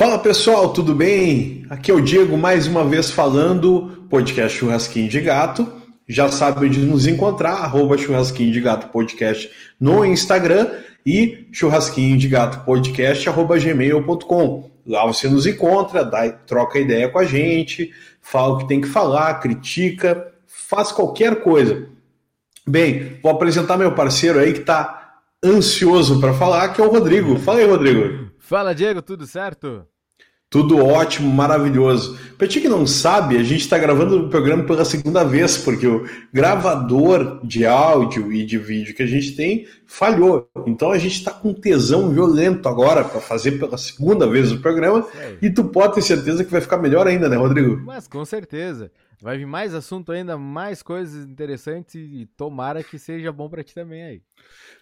Fala pessoal, tudo bem? Aqui é o Diego mais uma vez falando, podcast Churrasquinho de Gato. Já sabe onde nos encontrar, arroba Churrasquinho de Gato Podcast no Instagram e Churrasquinho de Gato Podcast, arroba gmail.com. Lá você nos encontra, dá, troca ideia com a gente, fala o que tem que falar, critica, faz qualquer coisa. Bem, vou apresentar meu parceiro aí que está ansioso para falar, que é o Rodrigo. Fala aí, Rodrigo. Fala, Diego, tudo certo? Tudo ótimo, maravilhoso. Para ti que não sabe, a gente está gravando o programa pela segunda vez, porque o gravador de áudio e de vídeo que a gente tem falhou. Então a gente está com tesão violento agora para fazer pela segunda vez o programa. É. E tu pode ter certeza que vai ficar melhor ainda, né, Rodrigo? Mas com certeza. Vai vir mais assunto ainda, mais coisas interessantes e tomara que seja bom para ti também aí.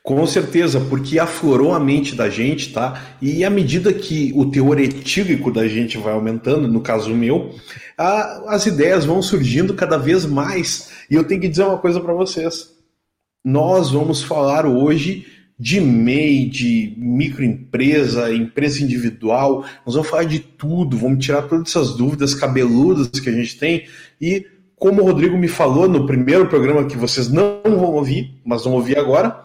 Com certeza, porque aflorou a mente da gente, tá? E à medida que o teor etílico da gente vai aumentando, no caso meu, a, as ideias vão surgindo cada vez mais. E eu tenho que dizer uma coisa para vocês. Nós vamos falar hoje de MEI, de microempresa, empresa individual, nós vamos falar de tudo, vamos tirar todas essas dúvidas cabeludas que a gente tem. E como o Rodrigo me falou no primeiro programa que vocês não vão ouvir, mas vão ouvir agora,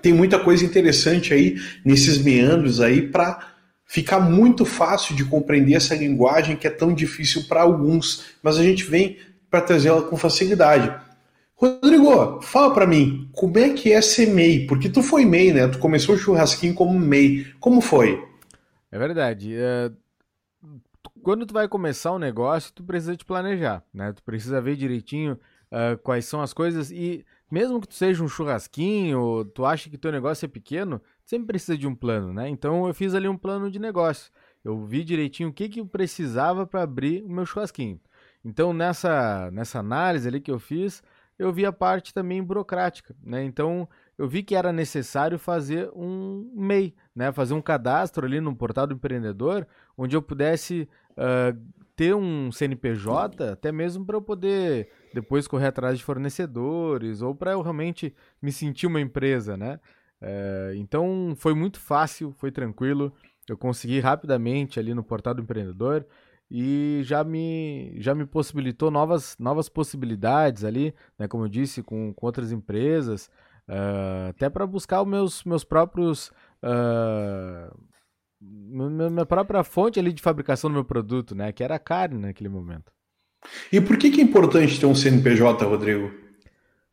tem muita coisa interessante aí nesses meandros aí para ficar muito fácil de compreender essa linguagem que é tão difícil para alguns, mas a gente vem para trazê-la com facilidade. Rodrigo, fala para mim, como é que é ser MEI? Porque tu foi MEI, né? Tu começou o churrasquinho como MEI. Como foi? É verdade. É... Quando tu vai começar um negócio, tu precisa te planejar, né? Tu precisa ver direitinho uh, quais são as coisas e mesmo que tu seja um churrasquinho, tu acha que teu negócio é pequeno, sempre precisa de um plano, né? Então eu fiz ali um plano de negócio. Eu vi direitinho o que que eu precisava para abrir o meu churrasquinho. Então nessa nessa análise ali que eu fiz, eu vi a parte também burocrática, né? Então, eu vi que era necessário fazer um MEI, né? Fazer um cadastro ali no portal do empreendedor, onde eu pudesse uh, ter um CNPJ, até mesmo para eu poder depois correr atrás de fornecedores ou para eu realmente me sentir uma empresa, né? Uh, então, foi muito fácil, foi tranquilo. Eu consegui rapidamente ali no portal do empreendedor e já me, já me possibilitou novas, novas possibilidades ali, né, como eu disse, com, com outras empresas, uh, até para buscar os meus, meus próprios. Uh, minha própria fonte ali de fabricação do meu produto, né, que era a carne naquele momento. E por que, que é importante ter um CNPJ, Rodrigo?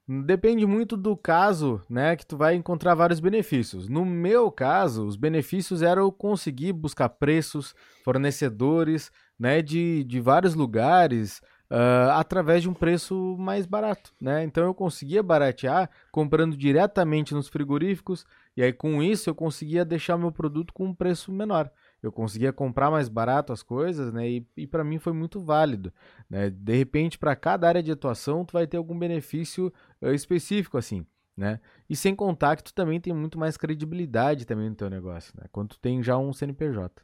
Depende muito do caso, né, que tu vai encontrar vários benefícios. No meu caso, os benefícios eram conseguir buscar preços, fornecedores, né, de, de vários lugares uh, através de um preço mais barato, né? Então eu conseguia baratear comprando diretamente nos frigoríficos e aí com isso eu conseguia deixar meu produto com um preço menor. Eu conseguia comprar mais barato as coisas, né? E, e para mim foi muito válido, né? De repente para cada área de atuação tu vai ter algum benefício uh, específico assim. Né? E sem contar que tu também tem muito mais credibilidade também no teu negócio, né? Quando tu tem já um CNPJ.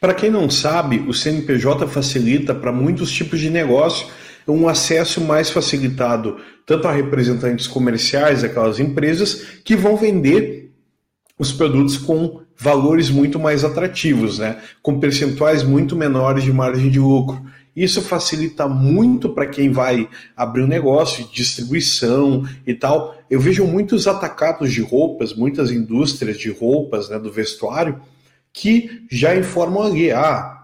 Para quem não sabe, o CNPJ facilita para muitos tipos de negócio um acesso mais facilitado tanto a representantes comerciais daquelas empresas que vão vender os produtos com valores muito mais atrativos, né? com percentuais muito menores de margem de lucro. Isso facilita muito para quem vai abrir um negócio de distribuição e tal. Eu vejo muitos atacados de roupas, muitas indústrias de roupas, né, do vestuário, que já informam ali, ah,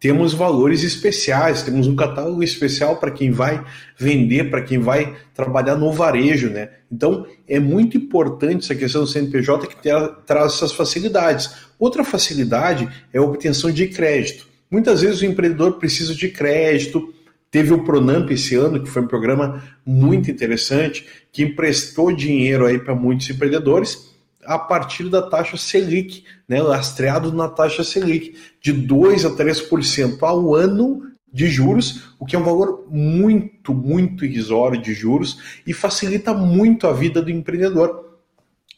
temos valores especiais, temos um catálogo especial para quem vai vender, para quem vai trabalhar no varejo, né? Então é muito importante essa questão do CNPJ que traz essas facilidades. Outra facilidade é a obtenção de crédito. Muitas vezes o empreendedor precisa de crédito. Teve o Pronamp esse ano, que foi um programa muito interessante, que emprestou dinheiro aí para muitos empreendedores a partir da taxa Selic, né, lastreado na taxa Selic, de 2 a 3% ao ano de juros, o que é um valor muito, muito irrisório de juros e facilita muito a vida do empreendedor.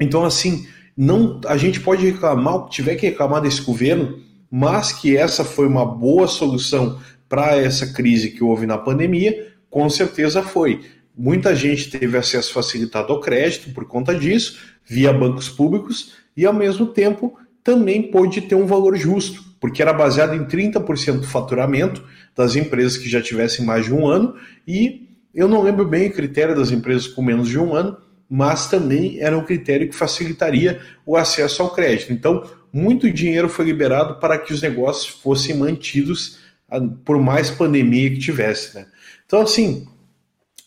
Então, assim, não, a gente pode reclamar o que tiver que reclamar desse governo, mas que essa foi uma boa solução para essa crise que houve na pandemia, com certeza foi. Muita gente teve acesso facilitado ao crédito por conta disso, via bancos públicos, e ao mesmo tempo também pôde ter um valor justo. porque era baseado em 30% do faturamento das empresas que já tivessem mais de um ano, e eu não lembro bem o critério das empresas com menos de um ano, mas também era um critério que facilitaria o acesso ao crédito. Então, muito dinheiro foi liberado para que os negócios fossem mantidos ah, por mais pandemia que tivesse. Né? Então, assim,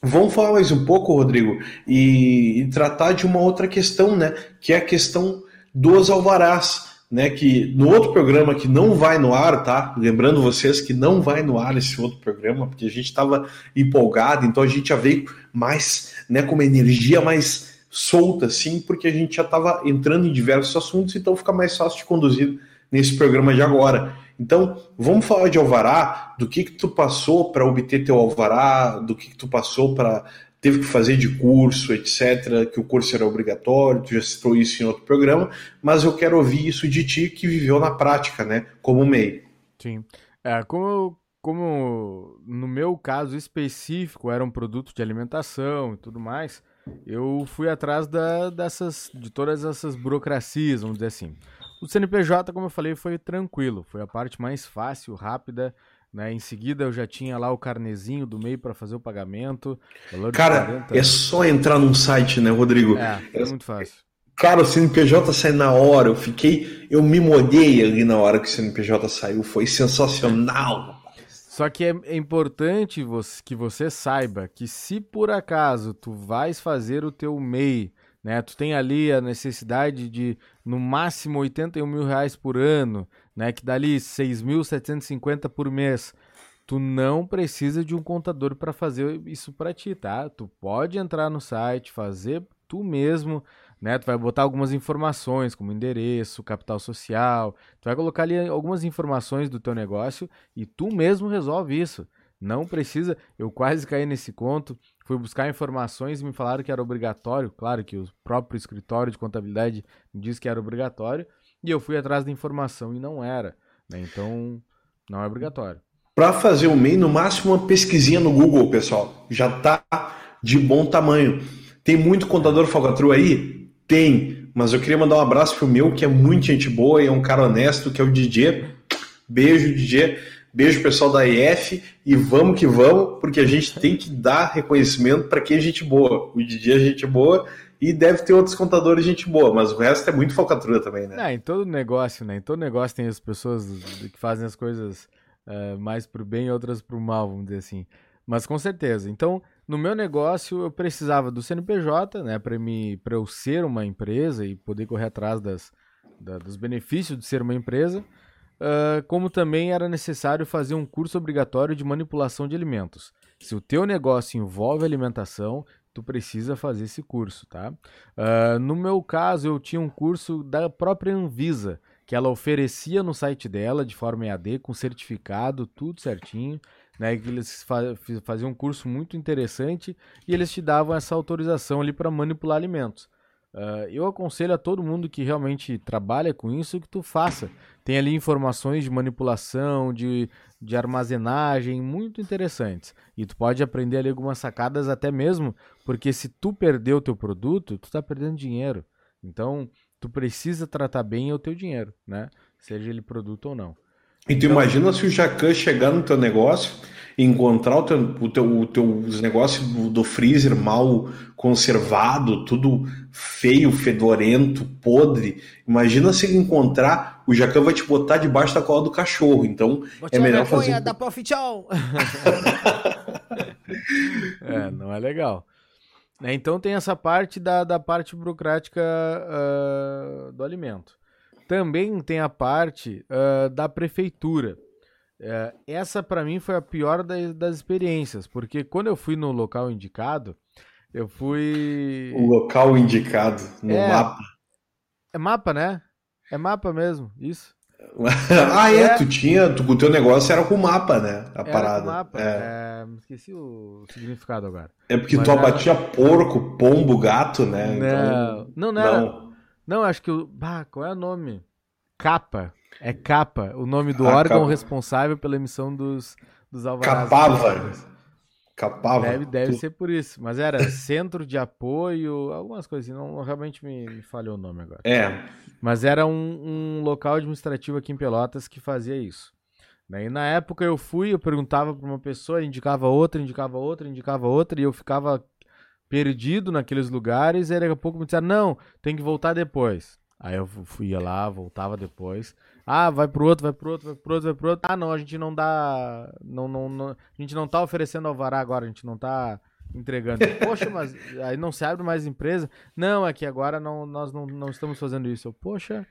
vamos falar mais um pouco, Rodrigo, e, e tratar de uma outra questão, né? Que é a questão dos alvarás. Né, que no outro programa que não vai no ar, tá? Lembrando vocês que não vai no ar esse outro programa, porque a gente estava empolgado, então a gente já veio mais, né, com uma energia mais solta, assim, porque a gente já estava entrando em diversos assuntos, então fica mais fácil de conduzir nesse programa de agora. Então, vamos falar de alvará, do que que tu passou para obter teu alvará, do que que tu passou para teve que fazer de curso, etc, que o curso era obrigatório, tu já citou isso em outro programa, mas eu quero ouvir isso de ti que viveu na prática, né, como MEI. Sim. É, como, como no meu caso específico era um produto de alimentação e tudo mais, eu fui atrás da, dessas, de todas essas burocracias, vamos dizer assim. O CNPJ, como eu falei, foi tranquilo, foi a parte mais fácil, rápida. Né? Em seguida, eu já tinha lá o carnezinho do meio para fazer o pagamento. Cara, 40... é só entrar num site, né, Rodrigo? É, é muito fácil. Cara, o CNPJ saiu na hora, eu fiquei, eu me molhei ali na hora que o CNPJ saiu, foi sensacional. Só que é, é importante que você saiba que se por acaso tu vais fazer o teu MEI, né, tu tem ali a necessidade de no máximo 81 mil reais por ano, né, que dá ali 6.750 por mês, tu não precisa de um contador para fazer isso para ti, tá? Tu pode entrar no site, fazer tu mesmo, né? Tu vai botar algumas informações, como endereço, capital social, tu vai colocar ali algumas informações do teu negócio e tu mesmo resolve isso. Não precisa, eu quase caí nesse conto, fui buscar informações e me falaram que era obrigatório, claro que o próprio escritório de contabilidade me disse que era obrigatório, e eu fui atrás da informação e não era, né? Então, não é obrigatório. Para fazer o MEI, no máximo uma pesquisinha no Google, pessoal, já tá de bom tamanho. Tem muito contador falcatrua aí? Tem, mas eu queria mandar um abraço pro meu, que é muito gente boa e é um cara honesto, que é o DJ. Beijo, DJ. Beijo, pessoal da EF. E vamos que vamos, porque a gente tem que dar reconhecimento para quem é gente boa. O DJ é gente boa e deve ter outros contadores gente boa, mas o resto é muito falcatrua também, né? Não, em todo negócio, né? Em todo negócio tem as pessoas que fazem as coisas uh, mais pro bem e outras pro mal, vamos dizer assim. Mas com certeza. Então, no meu negócio, eu precisava do CNPJ, né, para eu ser uma empresa e poder correr atrás das, da, dos benefícios de ser uma empresa, uh, como também era necessário fazer um curso obrigatório de manipulação de alimentos. Se o teu negócio envolve alimentação, tu precisa fazer esse curso, tá? Uh, no meu caso, eu tinha um curso da própria Anvisa, que ela oferecia no site dela de forma EAD, com certificado, tudo certinho né? Que eles faziam um curso muito interessante e eles te davam essa autorização ali para manipular alimentos. Uh, eu aconselho a todo mundo que realmente trabalha com isso que tu faça. Tem ali informações de manipulação, de, de armazenagem muito interessantes. E tu pode aprender ali algumas sacadas até mesmo, porque se tu perder o teu produto, tu tá perdendo dinheiro. Então, tu precisa tratar bem o teu dinheiro, né? Seja ele produto ou não. E tu então, imagina se o Jacan chegar no teu negócio e encontrar o teu, o teu, o teu os negócios do, do, freezer mal conservado, tudo feio, fedorento, podre. Imagina se ele encontrar, o Jacan vai te botar debaixo da cola do cachorro. Então é melhor fazer. da Profit é, não é legal. Né, então tem essa parte da, da parte burocrática uh, do alimento. Também tem a parte uh, da prefeitura. Uh, essa, para mim, foi a pior das, das experiências, porque quando eu fui no local indicado, eu fui. O local indicado no é, mapa. É mapa, né? É mapa mesmo, isso. ah, é, é, tu tinha, tu, o teu negócio era com mapa, né? A era parada. mapa. É. é. esqueci o significado agora. É porque Mas tu abatia porco, pombo, gato, né? Não, então, não, não, não, era, não, acho que o. Bah, qual é o nome? Capa. É capa, o nome do ah, órgão capa. responsável pela emissão dos, dos alvarás. Capava. Capava. Deve, deve ser por isso. Mas era centro de apoio, algumas coisas assim. Não, realmente me, me falhou o nome agora. É. Mas era um, um local administrativo aqui em Pelotas que fazia isso. E na época eu fui, eu perguntava para uma pessoa, indicava outra, indicava outra, indicava outra, e eu ficava perdido naqueles lugares, e daqui a pouco me disseram, não, tem que voltar depois. Aí eu fui lá, voltava depois. Ah, vai pro outro, vai pro outro, vai pro outro, vai pro outro. Ah, não, a gente não dá. Não, não, não, a gente não tá oferecendo alvará agora, a gente não tá entregando. Poxa, mas aí não se abre mais empresa? Não, é que agora não, nós não, não estamos fazendo isso. Eu, Poxa.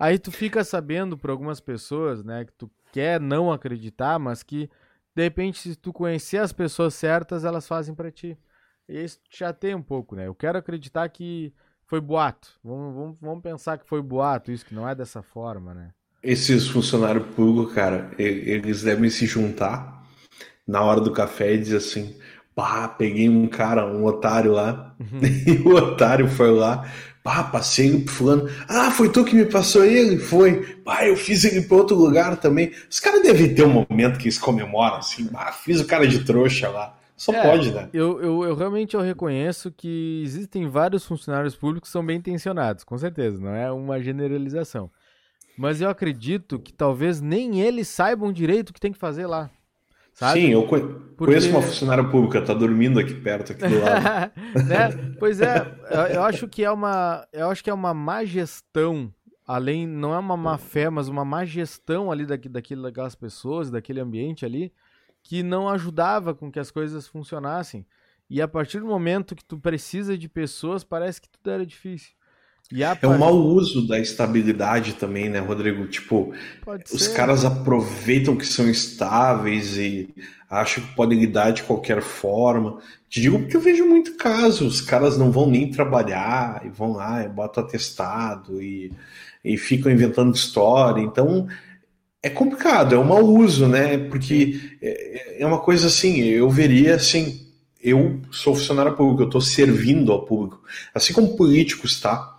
Aí tu fica sabendo por algumas pessoas, né, que tu quer não acreditar, mas que de repente, se tu conhecer as pessoas certas, elas fazem para ti. E já tem um pouco, né? Eu quero acreditar que foi boato. Vamos, vamos, vamos pensar que foi boato, isso, que não é dessa forma, né? Esses funcionários públicos, cara, eles devem se juntar na hora do café e dizer assim: pá, peguei um cara, um otário lá, uhum. e o otário foi lá, pá, passei ele pro fulano, ah, foi tu que me passou ele? Foi, pá, eu fiz ele para outro lugar também. Os caras devem ter um momento que eles comemoram assim, ah, fiz o cara de trouxa lá. Só é, pode, né? Eu, eu, eu, realmente eu reconheço que existem vários funcionários públicos que são bem intencionados, com certeza, não é uma generalização. Mas eu acredito que talvez nem eles saibam direito o que tem que fazer lá. Sabe? Sim, eu conheço Porque... uma funcionária pública, tá dormindo aqui perto, aqui do lado. né? Pois é, eu acho que é uma, eu acho que é uma má gestão, além, não é uma má fé, mas uma má gestão ali daqui, daquilo, daquelas pessoas, daquele ambiente ali, que não ajudava com que as coisas funcionassem. E a partir do momento que tu precisa de pessoas, parece que tudo era difícil. É um mau uso da estabilidade também, né, Rodrigo? Tipo, os caras aproveitam que são estáveis e acham que podem lidar de qualquer forma. Te digo porque eu vejo muito caso, os caras não vão nem trabalhar e vão lá, e botam atestado e, e ficam inventando história. Então, é complicado, é um mau uso, né? Porque é, é uma coisa assim, eu veria assim, eu sou funcionário público, eu estou servindo ao público. Assim como políticos, tá?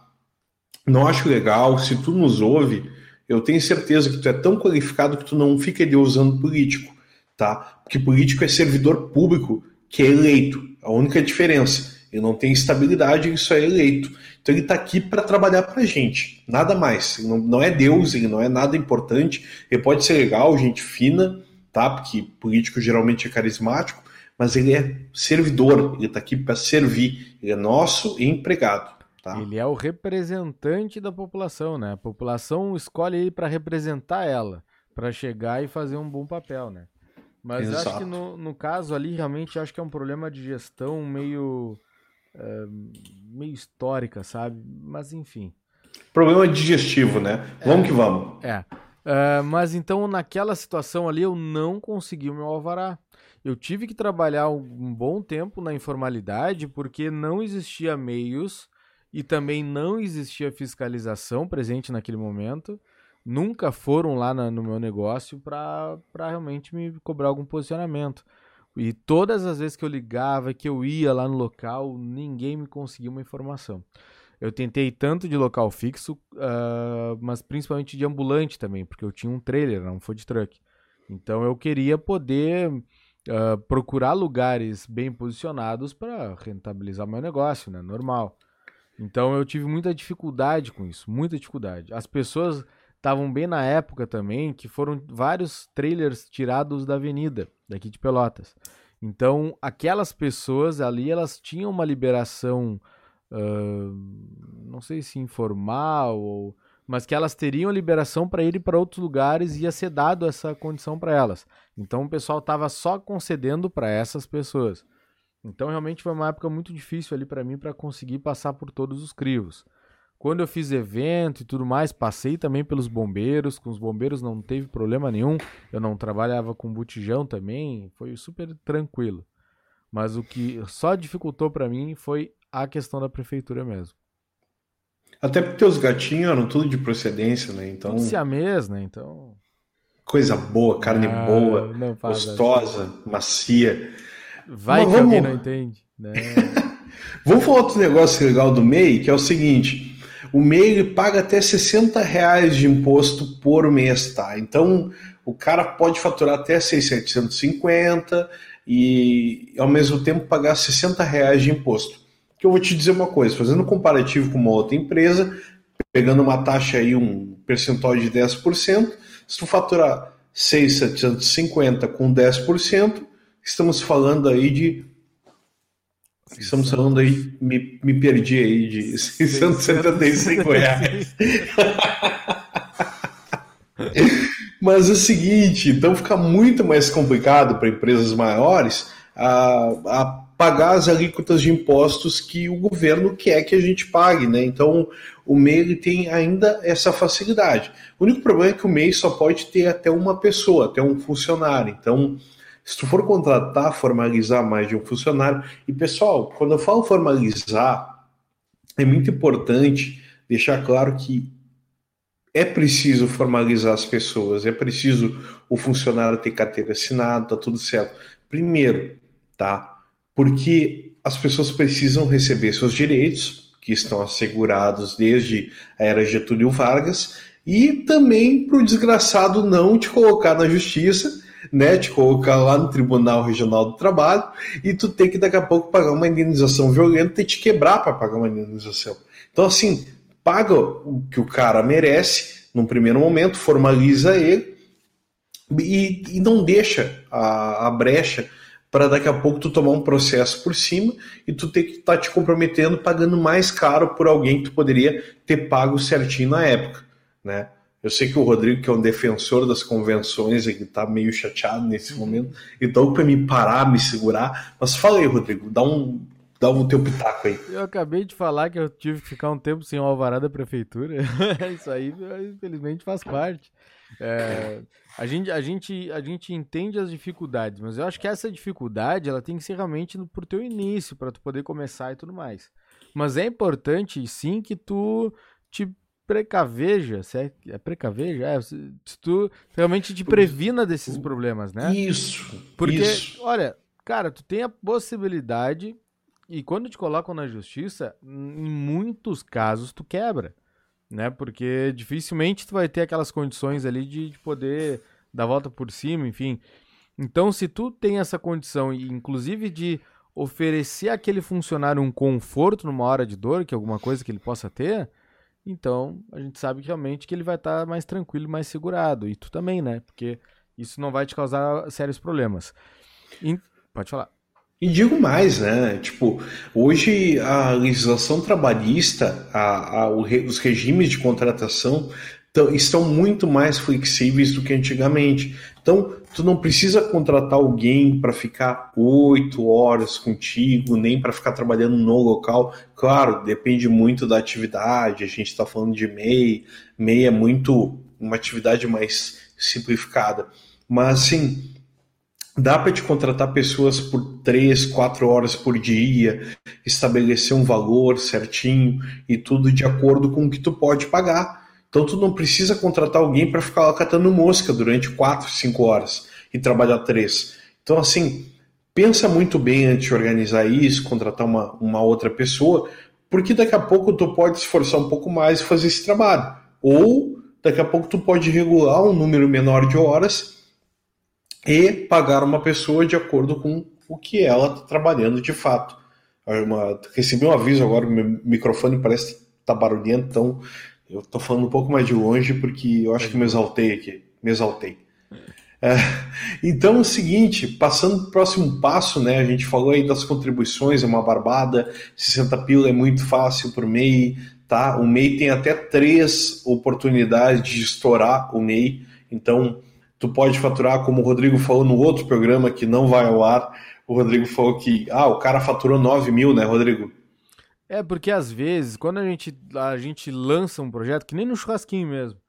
Não acho legal, se tu nos ouve, eu tenho certeza que tu é tão qualificado que tu não fica ali usando político, tá? Porque político é servidor público que é eleito. A única diferença. Ele não tem estabilidade, ele só é eleito. Então ele está aqui para trabalhar para a gente, nada mais. Não, não é Deus, ele não é nada importante. Ele pode ser legal, gente fina, tá? Porque político geralmente é carismático, mas ele é servidor, ele está aqui para servir. Ele é nosso empregado. Tá? Ele é o representante da população, né? A população escolhe ele para representar ela, para chegar e fazer um bom papel, né? Mas Exato. acho que no, no caso ali, realmente, acho que é um problema de gestão meio meio histórica, sabe? Mas enfim. Problema digestivo, né? Vamos é, que vamos. É. Uh, mas então, naquela situação ali, eu não consegui o meu alvará. Eu tive que trabalhar um bom tempo na informalidade porque não existia meios e também não existia fiscalização presente naquele momento. Nunca foram lá na, no meu negócio para realmente me cobrar algum posicionamento. E todas as vezes que eu ligava, que eu ia lá no local, ninguém me conseguia uma informação. Eu tentei tanto de local fixo, uh, mas principalmente de ambulante também, porque eu tinha um trailer, não um food truck. Então eu queria poder uh, procurar lugares bem posicionados para rentabilizar meu negócio, né? Normal. Então eu tive muita dificuldade com isso, muita dificuldade. As pessoas estavam bem na época também que foram vários trailers tirados da avenida, daqui de Pelotas. Então, aquelas pessoas ali, elas tinham uma liberação, uh, não sei se informal, ou, mas que elas teriam liberação para ir para outros lugares e ia ser dado essa condição para elas. Então, o pessoal estava só concedendo para essas pessoas. Então, realmente foi uma época muito difícil ali para mim para conseguir passar por todos os crivos. Quando eu fiz evento e tudo mais, passei também pelos bombeiros. Com os bombeiros não teve problema nenhum. Eu não trabalhava com botijão também, foi super tranquilo. Mas o que só dificultou para mim foi a questão da prefeitura mesmo. Até porque os gatinhos eram tudo de procedência, né? Então. Tudo siamês, né? Então. Coisa boa, carne ah, boa, gostosa, assim. macia. Vai Mas que vamos... alguém não entende. Né? vamos falar outro negócio legal do MEI, que é o seguinte o MEI paga até 60 reais de imposto por mês, tá? Então, o cara pode faturar até 650, e ao mesmo tempo pagar 60 reais de imposto. Que eu vou te dizer uma coisa, fazendo um comparativo com uma outra empresa, pegando uma taxa aí, um percentual de 10%, se tu faturar 6,750 com 10%, estamos falando aí de Estamos falando aí, me, me perdi aí de 675 reais. Mas é o seguinte, então fica muito mais complicado para empresas maiores a, a pagar as alíquotas de impostos que o governo quer que a gente pague, né? Então o MEI ele tem ainda essa facilidade. O único problema é que o MEI só pode ter até uma pessoa, até um funcionário. Então, se tu for contratar, formalizar mais de um funcionário, e pessoal, quando eu falo formalizar, é muito importante deixar claro que é preciso formalizar as pessoas, é preciso o funcionário ter carteira assinada, tá tudo certo. Primeiro, tá? Porque as pessoas precisam receber seus direitos, que estão assegurados desde a era Getúlio Vargas, e também para o desgraçado não te colocar na justiça, né? Te colocar lá no Tribunal Regional do Trabalho e tu tem que daqui a pouco pagar uma indenização violenta e te quebrar para pagar uma indenização. Então, assim, paga o que o cara merece num primeiro momento, formaliza ele e, e não deixa a, a brecha para daqui a pouco tu tomar um processo por cima e tu ter que estar tá te comprometendo pagando mais caro por alguém que tu poderia ter pago certinho na época, né? Eu sei que o Rodrigo, que é um defensor das convenções, ele está meio chateado nesse uhum. momento, então para me parar, me segurar. Mas fala aí, Rodrigo, dá um, Dá o teu pitaco aí. Eu acabei de falar que eu tive que ficar um tempo sem o alvará da prefeitura. Isso aí, infelizmente, faz parte. É, a, gente, a, gente, a gente entende as dificuldades, mas eu acho que essa dificuldade ela tem que ser realmente pro teu início, para tu poder começar e tudo mais. Mas é importante, sim, que tu te precaveja, se é, é precaveja, é, se tu realmente te previna desses problemas, né? Isso. Porque, isso. olha, cara, tu tem a possibilidade e quando te colocam na justiça, em muitos casos tu quebra, né? Porque dificilmente tu vai ter aquelas condições ali de, de poder dar volta por cima, enfim. Então, se tu tem essa condição, inclusive de oferecer àquele funcionário um conforto numa hora de dor, que é alguma coisa que ele possa ter, então a gente sabe que realmente que ele vai estar tá mais tranquilo, mais segurado. E tu também, né? Porque isso não vai te causar sérios problemas. E... Pode falar. E digo mais, né? Tipo, hoje a legislação trabalhista, a, a, os regimes de contratação estão muito mais flexíveis do que antigamente. Então, tu não precisa contratar alguém para ficar oito horas contigo, nem para ficar trabalhando no local. Claro, depende muito da atividade. A gente está falando de MEI, MEI é muito uma atividade mais simplificada. Mas assim, Dá para te contratar pessoas por três, quatro horas por dia, estabelecer um valor certinho e tudo de acordo com o que tu pode pagar. Então tu não precisa contratar alguém para ficar lá catando mosca durante quatro, cinco horas e trabalhar três. Então assim, pensa muito bem antes de organizar isso, contratar uma, uma outra pessoa, porque daqui a pouco tu pode esforçar um pouco mais e fazer esse trabalho. Ou daqui a pouco tu pode regular um número menor de horas e pagar uma pessoa de acordo com o que ela está trabalhando de fato. Uma, recebi um aviso agora, meu microfone parece que está barulhento, então eu estou falando um pouco mais de longe porque eu acho que me exaltei aqui, me exaltei. É, então é o seguinte, passando para o próximo passo, né? A gente falou aí das contribuições, é uma barbada, 60 pila é muito fácil por MEI, tá? O MEI tem até três oportunidades de estourar o MEI, então tu pode faturar, como o Rodrigo falou no outro programa que não vai ao ar, o Rodrigo falou que, ah, o cara faturou 9 mil, né, Rodrigo? É, porque às vezes, quando a gente, a gente lança um projeto, que nem no churrasquinho mesmo,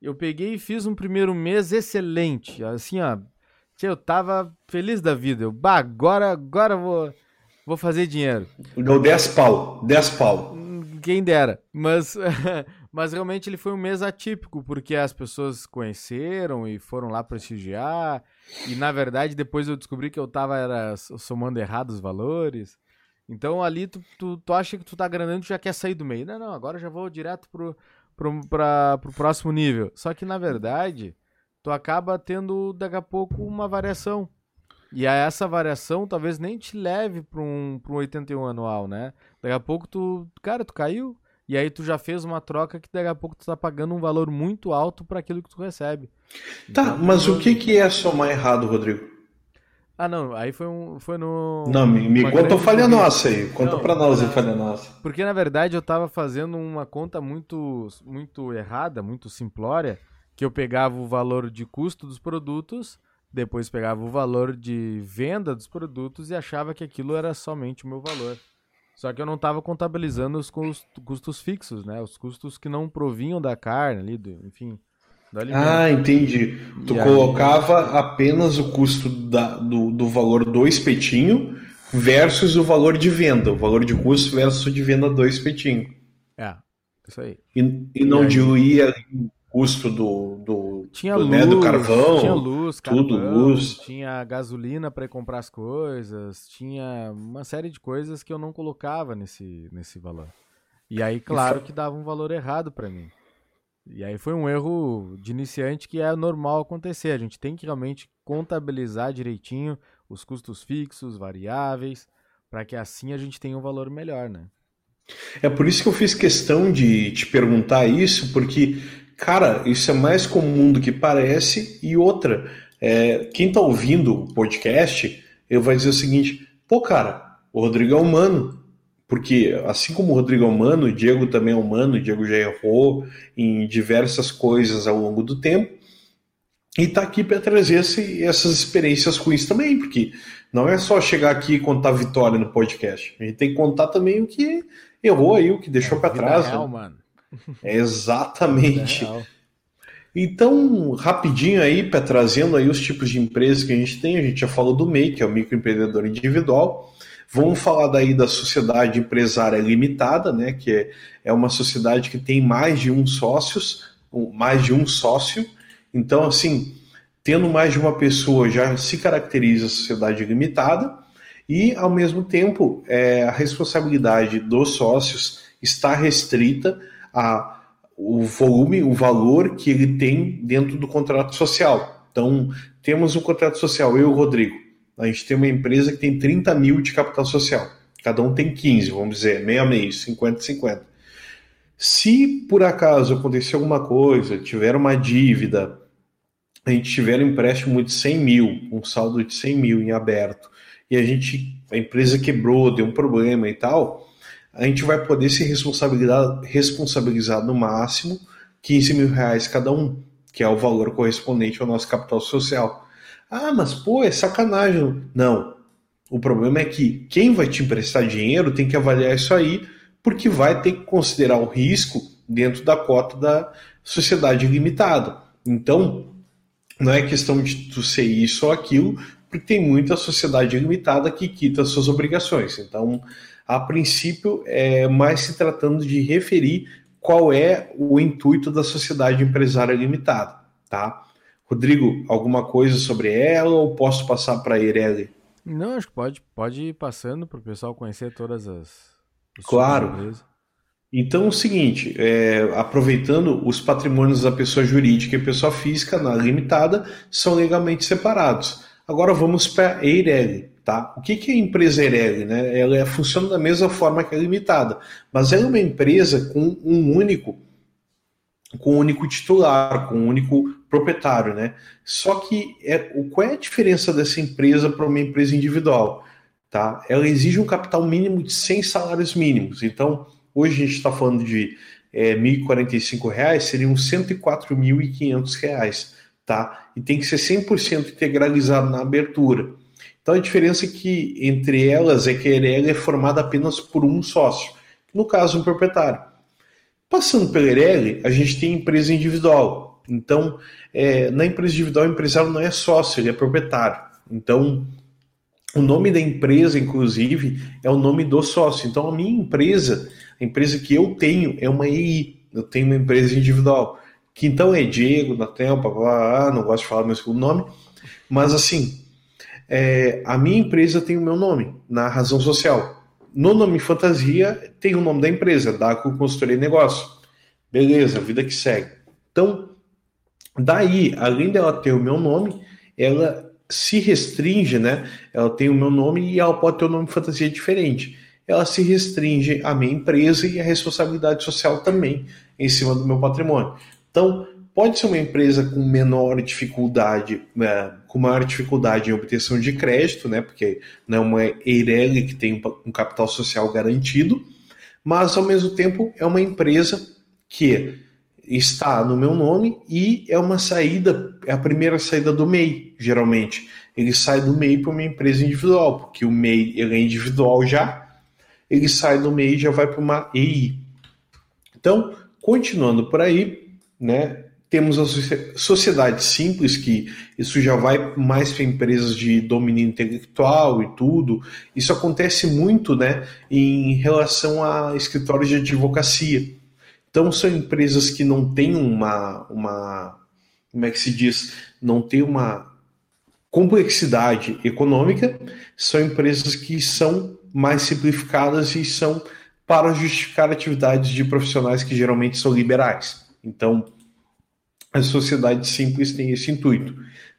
eu peguei e fiz um primeiro mês excelente, assim, ó, eu tava feliz da vida, eu, bah, agora, agora vou, vou fazer dinheiro. Deu 10 pau, 10 pau. Quem dera, mas Mas realmente ele foi um mês atípico, porque as pessoas conheceram e foram lá prestigiar. E na verdade, depois eu descobri que eu tava era, somando errado os valores. Então ali tu, tu, tu acha que tu tá grandando e já quer sair do meio. Não, não, agora já vou direto pro, pro, pra, pro próximo nível. Só que na verdade, tu acaba tendo daqui a pouco uma variação. E aí essa variação talvez nem te leve para um, pra um 81 anual, né? Daqui a pouco tu, cara, tu caiu, e aí tu já fez uma troca que daqui a pouco tu tá pagando um valor muito alto para aquilo que tu recebe. Tá, então, mas o que que é somar errado, Rodrigo? Ah, não, aí foi, um, foi no. Não, me, me conta falha nossa aí. Conta para nós a falha nossa. Porque na verdade eu tava fazendo uma conta muito, muito errada, muito simplória, que eu pegava o valor de custo dos produtos, depois pegava o valor de venda dos produtos e achava que aquilo era somente o meu valor. Só que eu não estava contabilizando os custos fixos, né? Os custos que não provinham da carne ali, do, enfim. Ah, entendi. Tu e colocava aí... apenas o custo da, do, do valor do espetinho versus o valor de venda. O valor de custo versus o de venda do espetinho. É, isso aí. E, e não e aí... diluía o custo do, do, tinha do, luz, né, do carvão. Tinha luz, tudo, carvão, luz. Tinha gasolina para comprar as coisas, tinha uma série de coisas que eu não colocava nesse, nesse valor. E aí, claro, que dava um valor errado para mim. E aí foi um erro de iniciante que é normal acontecer. A gente tem que realmente contabilizar direitinho os custos fixos, variáveis, para que assim a gente tenha um valor melhor, né? É por isso que eu fiz questão de te perguntar isso, porque, cara, isso é mais comum do que parece. E outra, é, quem está ouvindo o podcast, eu vai dizer o seguinte: pô, cara, o Rodrigo é humano. Porque, assim como o Rodrigo é humano, o Diego também é humano, o Diego já errou em diversas coisas ao longo do tempo. E tá aqui para trazer esse, essas experiências ruins também, porque não é só chegar aqui e contar vitória no podcast. A gente tem que contar também o que errou aí, o que deixou é, para trás. Real, né? mano. É exatamente. Então, rapidinho aí, para trazendo aí os tipos de empresas que a gente tem, a gente já falou do MEI, que é o microempreendedor individual. Vamos falar daí da sociedade empresária limitada, né, que é, é uma sociedade que tem mais de um sócios, mais de um sócio. Então, assim, tendo mais de uma pessoa já se caracteriza a sociedade limitada e, ao mesmo tempo, é, a responsabilidade dos sócios está restrita a o volume, o valor que ele tem dentro do contrato social. Então, temos um contrato social, eu Rodrigo. A gente tem uma empresa que tem 30 mil de capital social. Cada um tem 15, vamos dizer, meio a meio, 50 50. Se por acaso acontecer alguma coisa, tiver uma dívida, a gente tiver um empréstimo de 100 mil, um saldo de 100 mil em aberto, e a gente, a empresa quebrou, deu um problema e tal, a gente vai poder se responsabilizar, responsabilizar no máximo 15 mil reais cada um, que é o valor correspondente ao nosso capital social. Ah, mas pô, é sacanagem. Não. O problema é que quem vai te emprestar dinheiro tem que avaliar isso aí, porque vai ter que considerar o risco dentro da cota da sociedade limitada. Então, não é questão de tu ser isso ou aquilo, porque tem muita sociedade limitada que quita suas obrigações. Então, a princípio, é mais se tratando de referir qual é o intuito da sociedade empresária limitada, tá? Rodrigo, alguma coisa sobre ela ou posso passar para a Ireli? Não, acho que pode, pode ir passando para o pessoal conhecer todas as. Claro. Então, é o seguinte, é, aproveitando os patrimônios da pessoa jurídica e pessoa física na limitada são legalmente separados. Agora vamos para a Eireli, tá? O que, que é a empresa Eireli? Né? Ela é, funciona da mesma forma que a limitada, mas ela é uma empresa com um único com um único titular, com um único proprietário, né? Só que é, qual é a diferença dessa empresa para uma empresa individual? Tá? Ela exige um capital mínimo de 100 salários mínimos. Então, hoje a gente está falando de é, R$ 1.045, seriam R$ 104.500, tá? E tem que ser 100% integralizado na abertura. Então, a diferença que entre elas é que ela é formada apenas por um sócio, no caso, um proprietário. Passando pela Eireli, a gente tem empresa individual. Então, é, na empresa individual, o empresário não é sócio, ele é proprietário. Então, o nome da empresa, inclusive, é o nome do sócio. Então, a minha empresa, a empresa que eu tenho, é uma EI. Eu tenho uma empresa individual. Que então é Diego, Natel, papá, não gosto de falar meu segundo nome. Mas, assim, é, a minha empresa tem o meu nome, na razão social. No nome fantasia tem o nome da empresa, Daco Consultoria e Negócio. Beleza, vida que segue. Então, daí, além dela ter o meu nome, ela se restringe, né? Ela tem o meu nome e ela pode ter um nome fantasia diferente. Ela se restringe à minha empresa e à responsabilidade social também em cima do meu patrimônio. Então, pode ser uma empresa com menor dificuldade, né, com maior dificuldade em obtenção de crédito, né? Porque não é uma Eireli que tem um capital social garantido, mas ao mesmo tempo é uma empresa que está no meu nome e é uma saída, é a primeira saída do MEI, geralmente. Ele sai do MEI para uma empresa individual, porque o MEI ele é individual já, ele sai do MEI e já vai para uma EI. Então, continuando por aí, né, temos a sociedade simples, que isso já vai mais para empresas de domínio intelectual e tudo. Isso acontece muito né, em relação a escritórios de advocacia então são empresas que não têm uma, uma como é que se diz, não tem uma complexidade econômica, são empresas que são mais simplificadas e são para justificar atividades de profissionais que geralmente são liberais. Então, a sociedade simples tem esse intuito.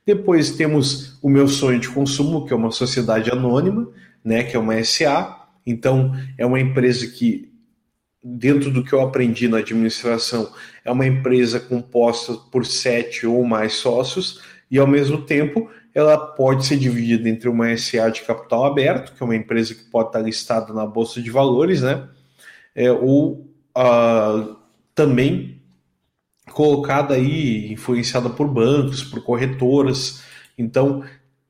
Depois temos o meu sonho de consumo, que é uma sociedade anônima, né, que é uma SA. Então, é uma empresa que dentro do que eu aprendi na administração, é uma empresa composta por sete ou mais sócios e, ao mesmo tempo, ela pode ser dividida entre uma SA de capital aberto, que é uma empresa que pode estar listada na Bolsa de Valores, né? É, ou uh, também colocada aí, influenciada por bancos, por corretoras. Então,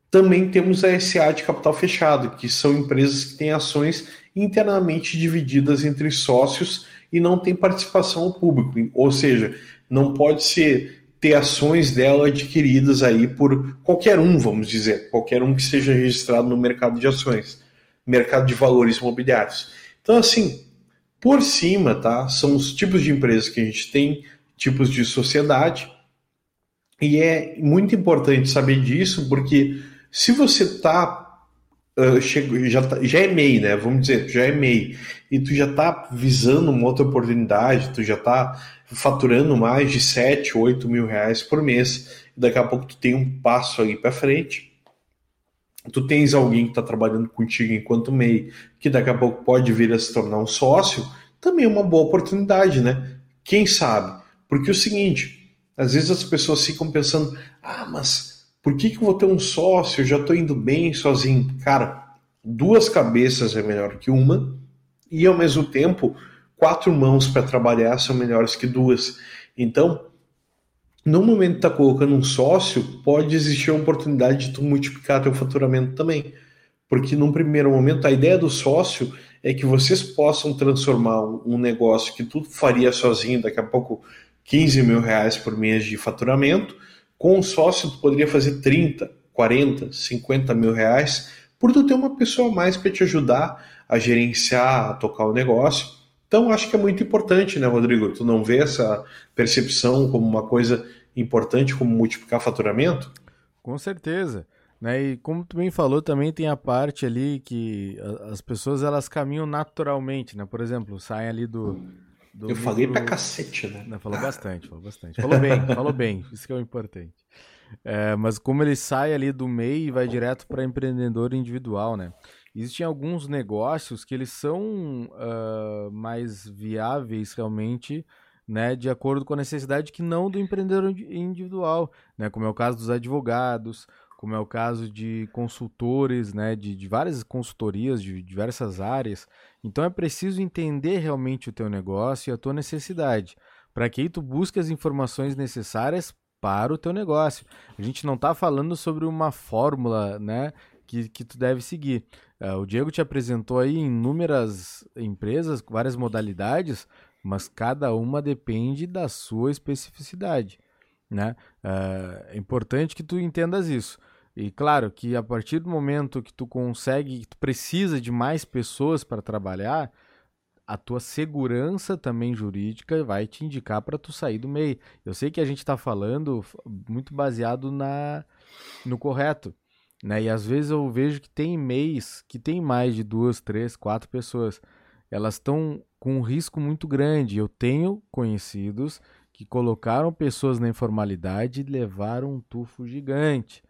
também temos a SA de capital fechado, que são empresas que têm ações internamente divididas entre sócios e não tem participação ao público. Ou seja, não pode ser ter ações dela adquiridas aí por qualquer um, vamos dizer, qualquer um que seja registrado no mercado de ações, mercado de valores imobiliários. Então, assim, por cima, tá? São os tipos de empresas que a gente tem, tipos de sociedade, e é muito importante saber disso, porque se você está uh, chego, já, tá, já é MEI, né? Vamos dizer, já é MEI, e tu já tá visando uma outra oportunidade, tu já tá faturando mais de 7, 8 mil reais por mês, e daqui a pouco tu tem um passo aí para frente. Tu tens alguém que está trabalhando contigo enquanto MEI, que daqui a pouco pode vir a se tornar um sócio, também é uma boa oportunidade, né? Quem sabe? Porque é o seguinte, às vezes as pessoas ficam pensando, ah, mas por que, que eu vou ter um sócio? Eu já estou indo bem sozinho. Cara, duas cabeças é melhor que uma, e ao mesmo tempo, quatro mãos para trabalhar são melhores que duas. Então, no momento que está colocando um sócio, pode existir a oportunidade de tu multiplicar teu faturamento também. Porque num primeiro momento, a ideia do sócio é que vocês possam transformar um negócio que tu faria sozinho, daqui a pouco 15 mil reais por mês de faturamento, com um sócio, tu poderia fazer 30, 40, 50 mil reais por tu ter uma pessoa a mais para te ajudar a gerenciar, a tocar o negócio. Então, acho que é muito importante, né, Rodrigo? Tu não vê essa percepção como uma coisa importante, como multiplicar faturamento? Com certeza. Né? E como tu bem falou, também tem a parte ali que as pessoas elas caminham naturalmente, né? Por exemplo, saem ali do, do eu falei pra cacete, né? Não, falou bastante, falou bastante. Falou bem, falou bem, isso que é o importante. É, mas como ele sai ali do MEI e vai direto para empreendedor individual, né? Existem alguns negócios que eles são uh, mais viáveis realmente, né, de acordo com a necessidade que não do empreendedor individual, né? Como é o caso dos advogados, como é o caso de consultores, né, de, de várias consultorias de diversas áreas, então é preciso entender realmente o teu negócio e a tua necessidade, para que aí tu busque as informações necessárias para o teu negócio. A gente não está falando sobre uma fórmula, né, que, que tu deve seguir. Uh, o Diego te apresentou aí inúmeras empresas, várias modalidades, mas cada uma depende da sua especificidade, né? Uh, é importante que tu entendas isso. E claro que a partir do momento que tu consegue, que tu precisa de mais pessoas para trabalhar, a tua segurança também jurídica vai te indicar para tu sair do meio. Eu sei que a gente está falando muito baseado na no correto, né? E às vezes eu vejo que tem MEIs que tem mais de duas, três, quatro pessoas. Elas estão com um risco muito grande. Eu tenho conhecidos que colocaram pessoas na informalidade e levaram um tufo gigante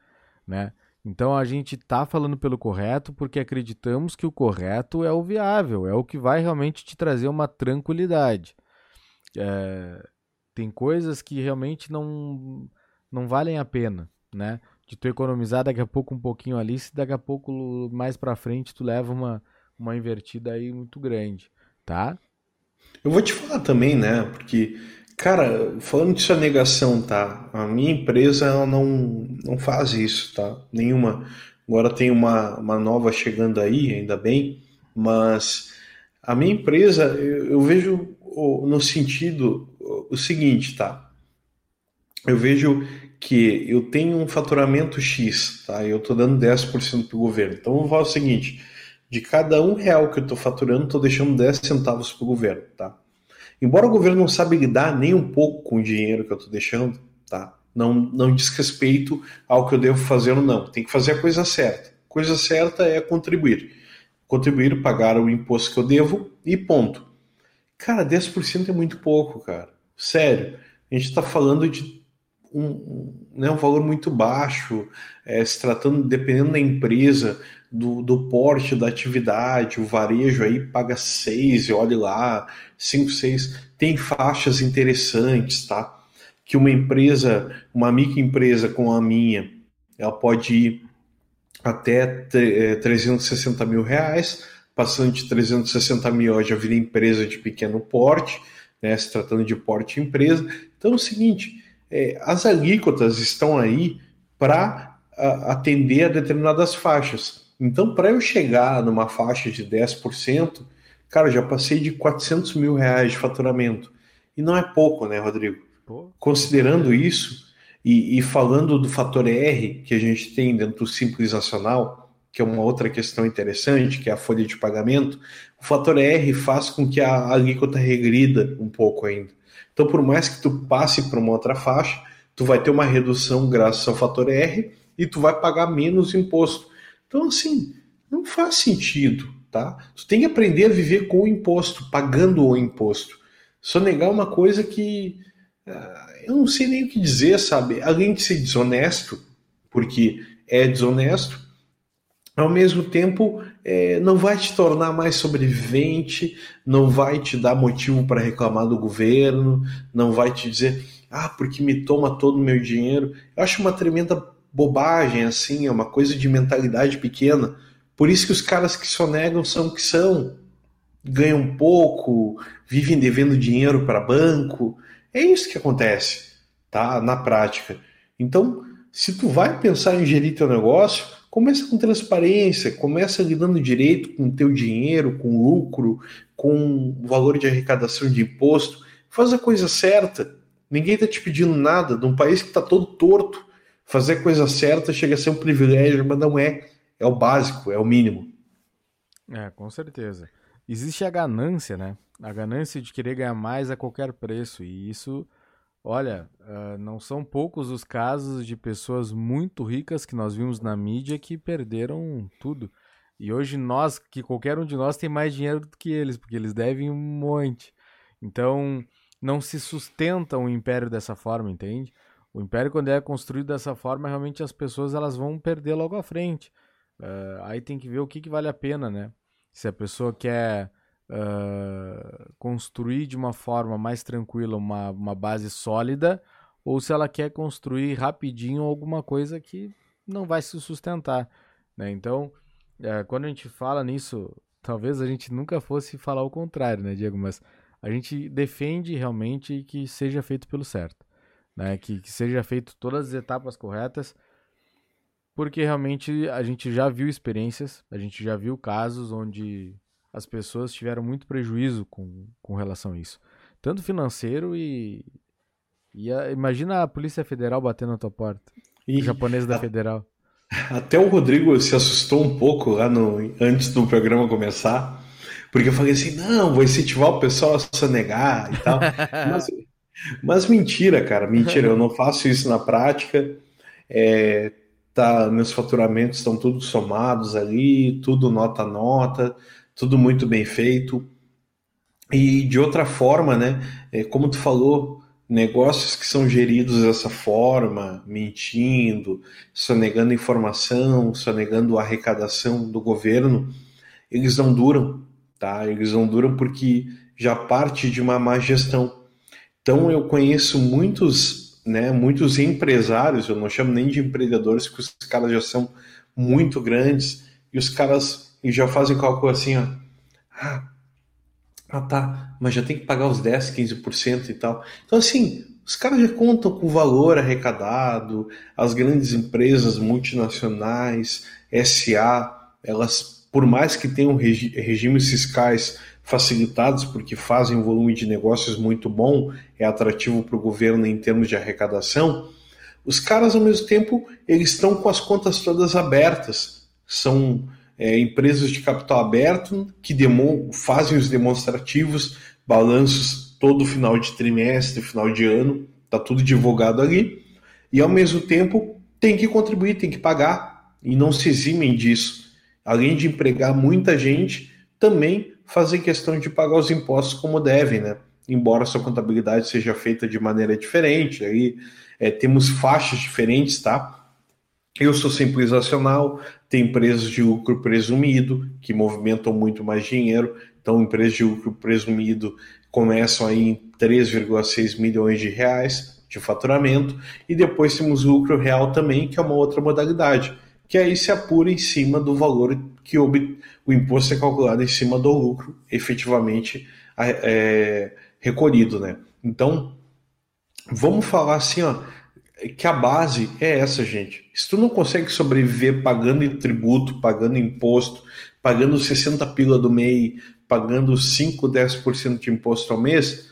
né? Então a gente está falando pelo correto porque acreditamos que o correto é o viável, é o que vai realmente te trazer uma tranquilidade. É, tem coisas que realmente não, não valem a pena, né? De tu economizar daqui a pouco um pouquinho ali, se daqui a pouco mais para frente tu leva uma, uma invertida aí muito grande, tá? Eu vou te falar também, né? Porque, cara, falando de sonegação, tá? A minha empresa ela não, não faz isso, tá? Nenhuma. Agora tem uma, uma nova chegando aí, ainda bem, mas a minha empresa eu, eu vejo no sentido o seguinte, tá? Eu vejo que eu tenho um faturamento X, tá? Eu tô dando 10% pro governo. Então vamos falar o seguinte: de cada um real que eu estou faturando, estou deixando 10 centavos para o governo, tá? Embora o governo não saiba lidar nem um pouco com o dinheiro que eu estou deixando, tá? Não, não diz respeito ao que eu devo fazer ou não. Tem que fazer a coisa certa. Coisa certa é contribuir. Contribuir, pagar o imposto que eu devo e ponto. Cara, 10% é muito pouco, cara. Sério. A gente está falando de um, né, um valor muito baixo, é, se tratando, dependendo da empresa, do, do porte da atividade, o varejo aí paga 6, olhe lá, 5, 6, tem faixas interessantes, tá? Que uma empresa, uma microempresa como a minha, ela pode ir até 360 é, mil reais, passando de 360 mil já vira empresa de pequeno porte, né, se tratando de porte empresa. Então é o seguinte, é, as alíquotas estão aí para atender a determinadas faixas. Então, para eu chegar numa faixa de 10%, cara, já passei de 400 mil reais de faturamento. E não é pouco, né, Rodrigo? Pô. Considerando isso e, e, falando do fator R que a gente tem dentro do Simples Nacional, que é uma outra questão interessante, que é a folha de pagamento, o fator R faz com que a alíquota regrida um pouco ainda. Então, por mais que tu passe para uma outra faixa, tu vai ter uma redução graças ao fator R e tu vai pagar menos imposto. Então, assim, não faz sentido, tá? Tu tem que aprender a viver com o imposto, pagando o imposto. Só negar uma coisa que uh, eu não sei nem o que dizer, sabe? Além de ser desonesto, porque é desonesto, ao mesmo tempo é, não vai te tornar mais sobrevivente, não vai te dar motivo para reclamar do governo, não vai te dizer, ah, porque me toma todo o meu dinheiro. Eu acho uma tremenda bobagem, assim, é uma coisa de mentalidade pequena. Por isso que os caras que sonegam são o que são. Ganham pouco, vivem devendo dinheiro para banco. É isso que acontece, tá? Na prática. Então, se tu vai pensar em gerir teu negócio, começa com transparência, começa lidando direito com teu dinheiro, com lucro, com o valor de arrecadação de imposto. Faz a coisa certa. Ninguém está te pedindo nada de um país que está todo torto fazer coisa certa chega a ser um privilégio, mas não é. É o básico, é o mínimo. É, com certeza. Existe a ganância, né? A ganância de querer ganhar mais a qualquer preço. E isso, olha, uh, não são poucos os casos de pessoas muito ricas que nós vimos na mídia que perderam tudo. E hoje nós, que qualquer um de nós tem mais dinheiro do que eles, porque eles devem um monte. Então, não se sustenta um império dessa forma, entende? O império, quando é construído dessa forma, realmente as pessoas elas vão perder logo à frente. Uh, aí tem que ver o que, que vale a pena, né? Se a pessoa quer uh, construir de uma forma mais tranquila uma, uma base sólida, ou se ela quer construir rapidinho alguma coisa que não vai se sustentar. Né? Então, uh, quando a gente fala nisso, talvez a gente nunca fosse falar o contrário, né, Diego? Mas a gente defende realmente que seja feito pelo certo né? Que, que seja feito todas as etapas corretas, porque realmente a gente já viu experiências, a gente já viu casos onde as pessoas tiveram muito prejuízo com, com relação a isso. Tanto financeiro e. e a, imagina a Polícia Federal batendo na tua porta. E o japonês da a, Federal. Até o Rodrigo se assustou um pouco lá no, antes do programa começar, porque eu falei assim: não, vou incentivar o pessoal a se negar e tal. Mas mas mentira, cara, mentira. Eu não faço isso na prática. É, tá, meus faturamentos estão tudo somados ali, tudo nota a nota, tudo muito bem feito. E de outra forma, né? É, como tu falou, negócios que são geridos dessa forma, mentindo, sonegando informação, sonegando a arrecadação do governo, eles não duram, tá? Eles não duram porque já parte de uma má gestão. Então eu conheço muitos, né, muitos empresários, eu não chamo nem de empreendedores, porque os caras já são muito grandes e os caras já fazem cálculo assim, ó, ah, ah, tá, mas já tem que pagar os 10, 15% e tal. Então, assim, os caras já contam com o valor arrecadado, as grandes empresas multinacionais, SA, elas, por mais que tenham regi regimes fiscais facilitados, porque fazem um volume de negócios muito bom, é atrativo para o governo em termos de arrecadação, os caras, ao mesmo tempo, eles estão com as contas todas abertas. São é, empresas de capital aberto que fazem os demonstrativos, balanços todo final de trimestre, final de ano, está tudo divulgado ali, e ao mesmo tempo tem que contribuir, tem que pagar, e não se eximem disso. Além de empregar muita gente, também fazer questão de pagar os impostos como devem, né? Embora sua contabilidade seja feita de maneira diferente, aí é, temos faixas diferentes, tá? Eu sou simples nacional, tem empresas de lucro presumido que movimentam muito mais dinheiro. Então, empresas de lucro presumido começam aí em 3,6 milhões de reais de faturamento e depois temos lucro real também, que é uma outra modalidade, que aí se apura em cima do valor que o, o imposto é calculado em cima do lucro efetivamente é, recolhido, né? Então, vamos falar assim, ó, que a base é essa, gente. Se tu não consegue sobreviver pagando tributo, pagando imposto, pagando 60 pila do MEI, pagando 5, 10% de imposto ao mês,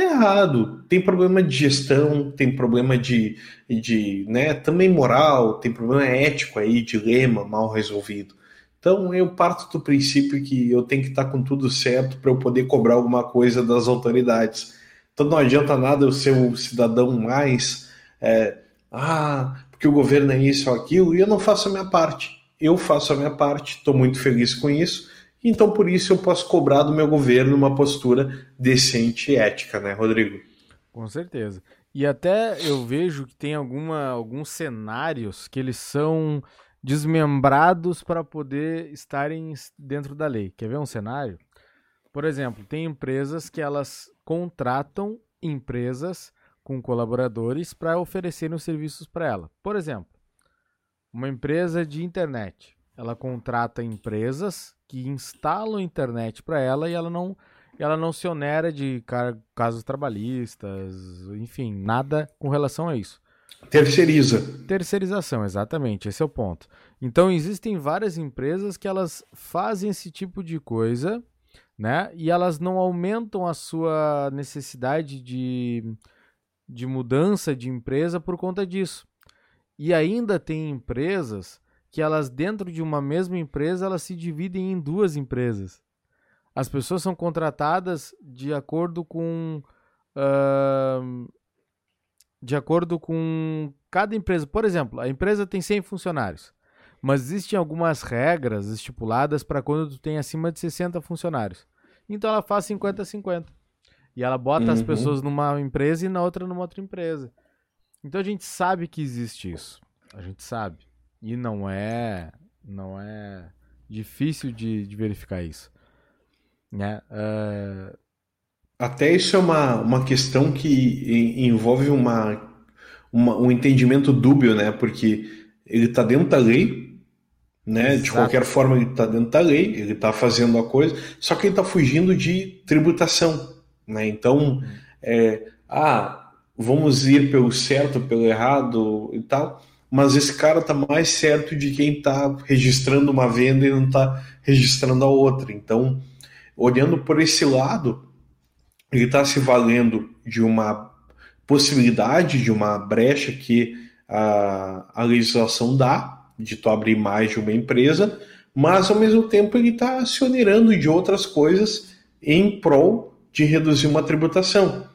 tá errado. Tem problema de gestão, tem problema de, de né, também moral, tem problema ético aí, dilema mal resolvido. Então eu parto do princípio que eu tenho que estar com tudo certo para eu poder cobrar alguma coisa das autoridades. Então não adianta nada eu ser um cidadão mais, é, ah, porque o governo é isso ou aquilo, e eu não faço a minha parte. Eu faço a minha parte, estou muito feliz com isso, então por isso eu posso cobrar do meu governo uma postura decente e ética, né, Rodrigo? Com certeza. E até eu vejo que tem alguma, alguns cenários que eles são desmembrados para poder estarem dentro da lei. Quer ver um cenário? Por exemplo, tem empresas que elas contratam empresas com colaboradores para oferecerem os serviços para ela. Por exemplo, uma empresa de internet, ela contrata empresas que instalam internet para ela e ela não ela não se onera de casos trabalhistas, enfim, nada com relação a isso. Terceiriza. Terceirização, exatamente, esse é o ponto. Então existem várias empresas que elas fazem esse tipo de coisa, né? E elas não aumentam a sua necessidade de, de mudança de empresa por conta disso. E ainda tem empresas que elas dentro de uma mesma empresa elas se dividem em duas empresas. As pessoas são contratadas de acordo com uh, de acordo com cada empresa. Por exemplo, a empresa tem 100 funcionários, mas existem algumas regras estipuladas para quando tu tem acima de 60 funcionários. Então ela faz 50-50. E ela bota uhum. as pessoas numa empresa e na outra numa outra empresa. Então a gente sabe que existe isso. A gente sabe. E não é não é difícil de, de verificar isso. Né? Uh, até isso é uma, uma questão que envolve uma, uma, um entendimento dúbio, né? Porque ele está dentro da lei, né? Exato. De qualquer forma, ele está dentro da lei, ele está fazendo a coisa, só que ele está fugindo de tributação, né? Então, é, ah, vamos ir pelo certo, pelo errado e tal, mas esse cara está mais certo de quem está registrando uma venda e não está registrando a outra. Então, olhando por esse lado, ele está se valendo de uma possibilidade, de uma brecha que a, a legislação dá, de tu abrir mais de uma empresa, mas ao mesmo tempo ele está se onerando de outras coisas em prol de reduzir uma tributação.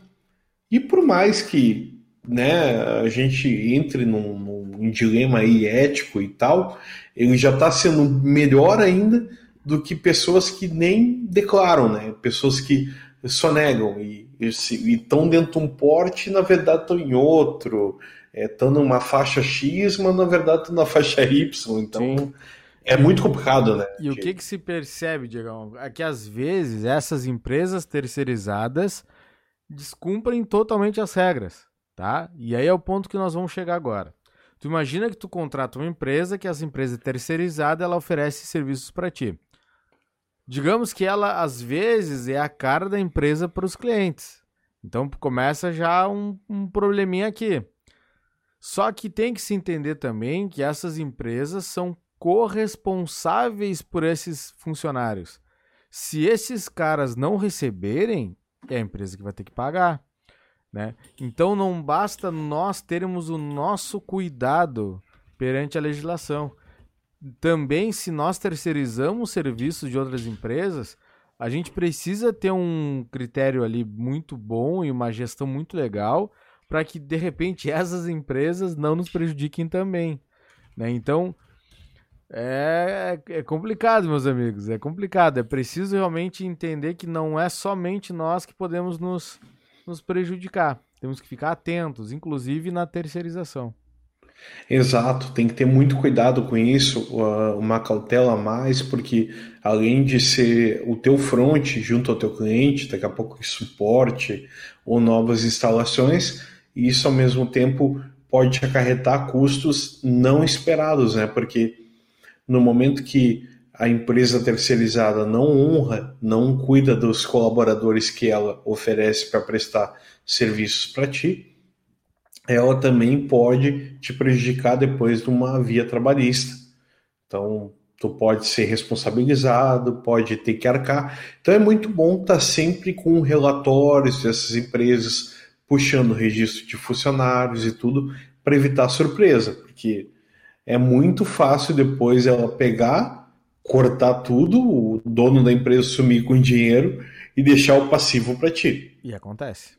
E por mais que né, a gente entre num, num dilema aí ético e tal, ele já está sendo melhor ainda do que pessoas que nem declaram, né? Pessoas que sonegam e estão dentro de um porte e na verdade estão em outro, estão é, numa faixa X, mas na verdade estão na faixa Y, então Sim. é muito complicado, né? E o que, que se percebe, Diego? É que às vezes essas empresas terceirizadas descumprem totalmente as regras, tá? E aí é o ponto que nós vamos chegar agora. Tu imagina que tu contrata uma empresa que essa empresa terceirizada ela oferece serviços para ti. Digamos que ela às vezes é a cara da empresa para os clientes. Então começa já um, um probleminha aqui. Só que tem que se entender também que essas empresas são corresponsáveis por esses funcionários. Se esses caras não receberem, é a empresa que vai ter que pagar. Né? Então não basta nós termos o nosso cuidado perante a legislação. Também, se nós terceirizamos serviços de outras empresas, a gente precisa ter um critério ali muito bom e uma gestão muito legal para que, de repente, essas empresas não nos prejudiquem também. Né? Então, é, é complicado, meus amigos, é complicado. É preciso realmente entender que não é somente nós que podemos nos nos prejudicar. Temos que ficar atentos, inclusive na terceirização. Exato, tem que ter muito cuidado com isso, uma cautela a mais, porque além de ser o teu front junto ao teu cliente, daqui a pouco suporte ou novas instalações, isso ao mesmo tempo pode acarretar custos não esperados, né? Porque no momento que a empresa terceirizada não honra, não cuida dos colaboradores que ela oferece para prestar serviços para ti, ela também pode te prejudicar depois de uma via trabalhista. Então, tu pode ser responsabilizado, pode ter que arcar. Então é muito bom estar tá sempre com relatórios dessas empresas puxando o registro de funcionários e tudo para evitar surpresa, porque é muito fácil depois ela pegar cortar tudo, o dono da empresa sumir com dinheiro e deixar o passivo para ti. E acontece.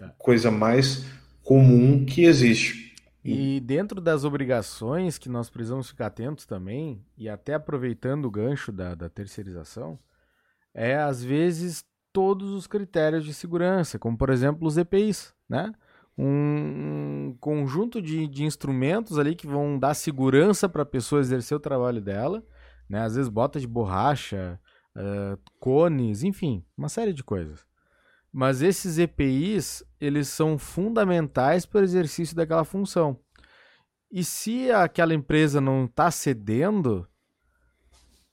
É. Coisa mais comum que existe. E dentro das obrigações que nós precisamos ficar atentos também, e até aproveitando o gancho da, da terceirização, é às vezes todos os critérios de segurança, como por exemplo os EPIs, né? Um, um conjunto de, de instrumentos ali que vão dar segurança para a pessoa exercer o trabalho dela, né? Às vezes bota de borracha, uh, cones, enfim, uma série de coisas. Mas esses EPIs, eles são fundamentais para o exercício daquela função. E se aquela empresa não está cedendo,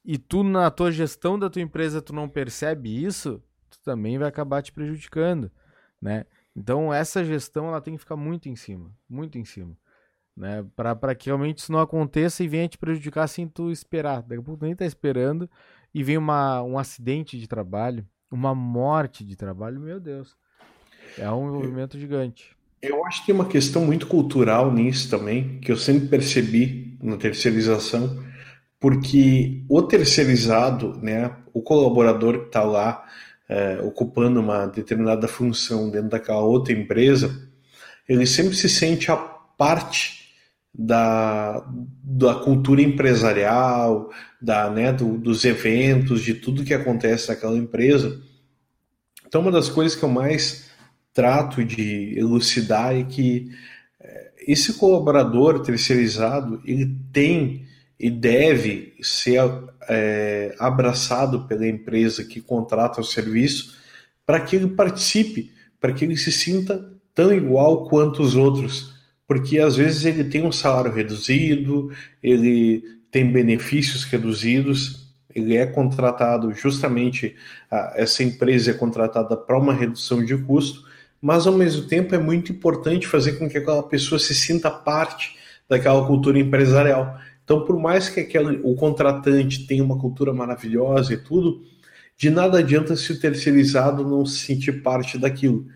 e tu na tua gestão da tua empresa tu não percebe isso, tu também vai acabar te prejudicando, né? Então essa gestão ela tem que ficar muito em cima, muito em cima né? Para que realmente isso não aconteça e venha te prejudicar sem tu esperar. Daqui a pouco tu nem tá esperando e vem uma, um acidente de trabalho, uma morte de trabalho, meu Deus. É um envolvimento gigante. Eu acho que tem uma questão muito cultural nisso também, que eu sempre percebi na terceirização, porque o terceirizado, né, o colaborador que está lá é, ocupando uma determinada função dentro daquela outra empresa, ele sempre se sente a parte da, da cultura empresarial, da, né, do, dos eventos, de tudo que acontece naquela empresa. Então, uma das coisas que eu mais trato de elucidar é que é, esse colaborador terceirizado ele tem e deve ser é, abraçado pela empresa que contrata o serviço para que ele participe, para que ele se sinta tão igual quanto os outros porque às vezes ele tem um salário reduzido, ele tem benefícios reduzidos, ele é contratado justamente, essa empresa é contratada para uma redução de custo, mas ao mesmo tempo é muito importante fazer com que aquela pessoa se sinta parte daquela cultura empresarial. Então, por mais que aquele, o contratante tenha uma cultura maravilhosa e tudo, de nada adianta se o terceirizado não se sentir parte daquilo.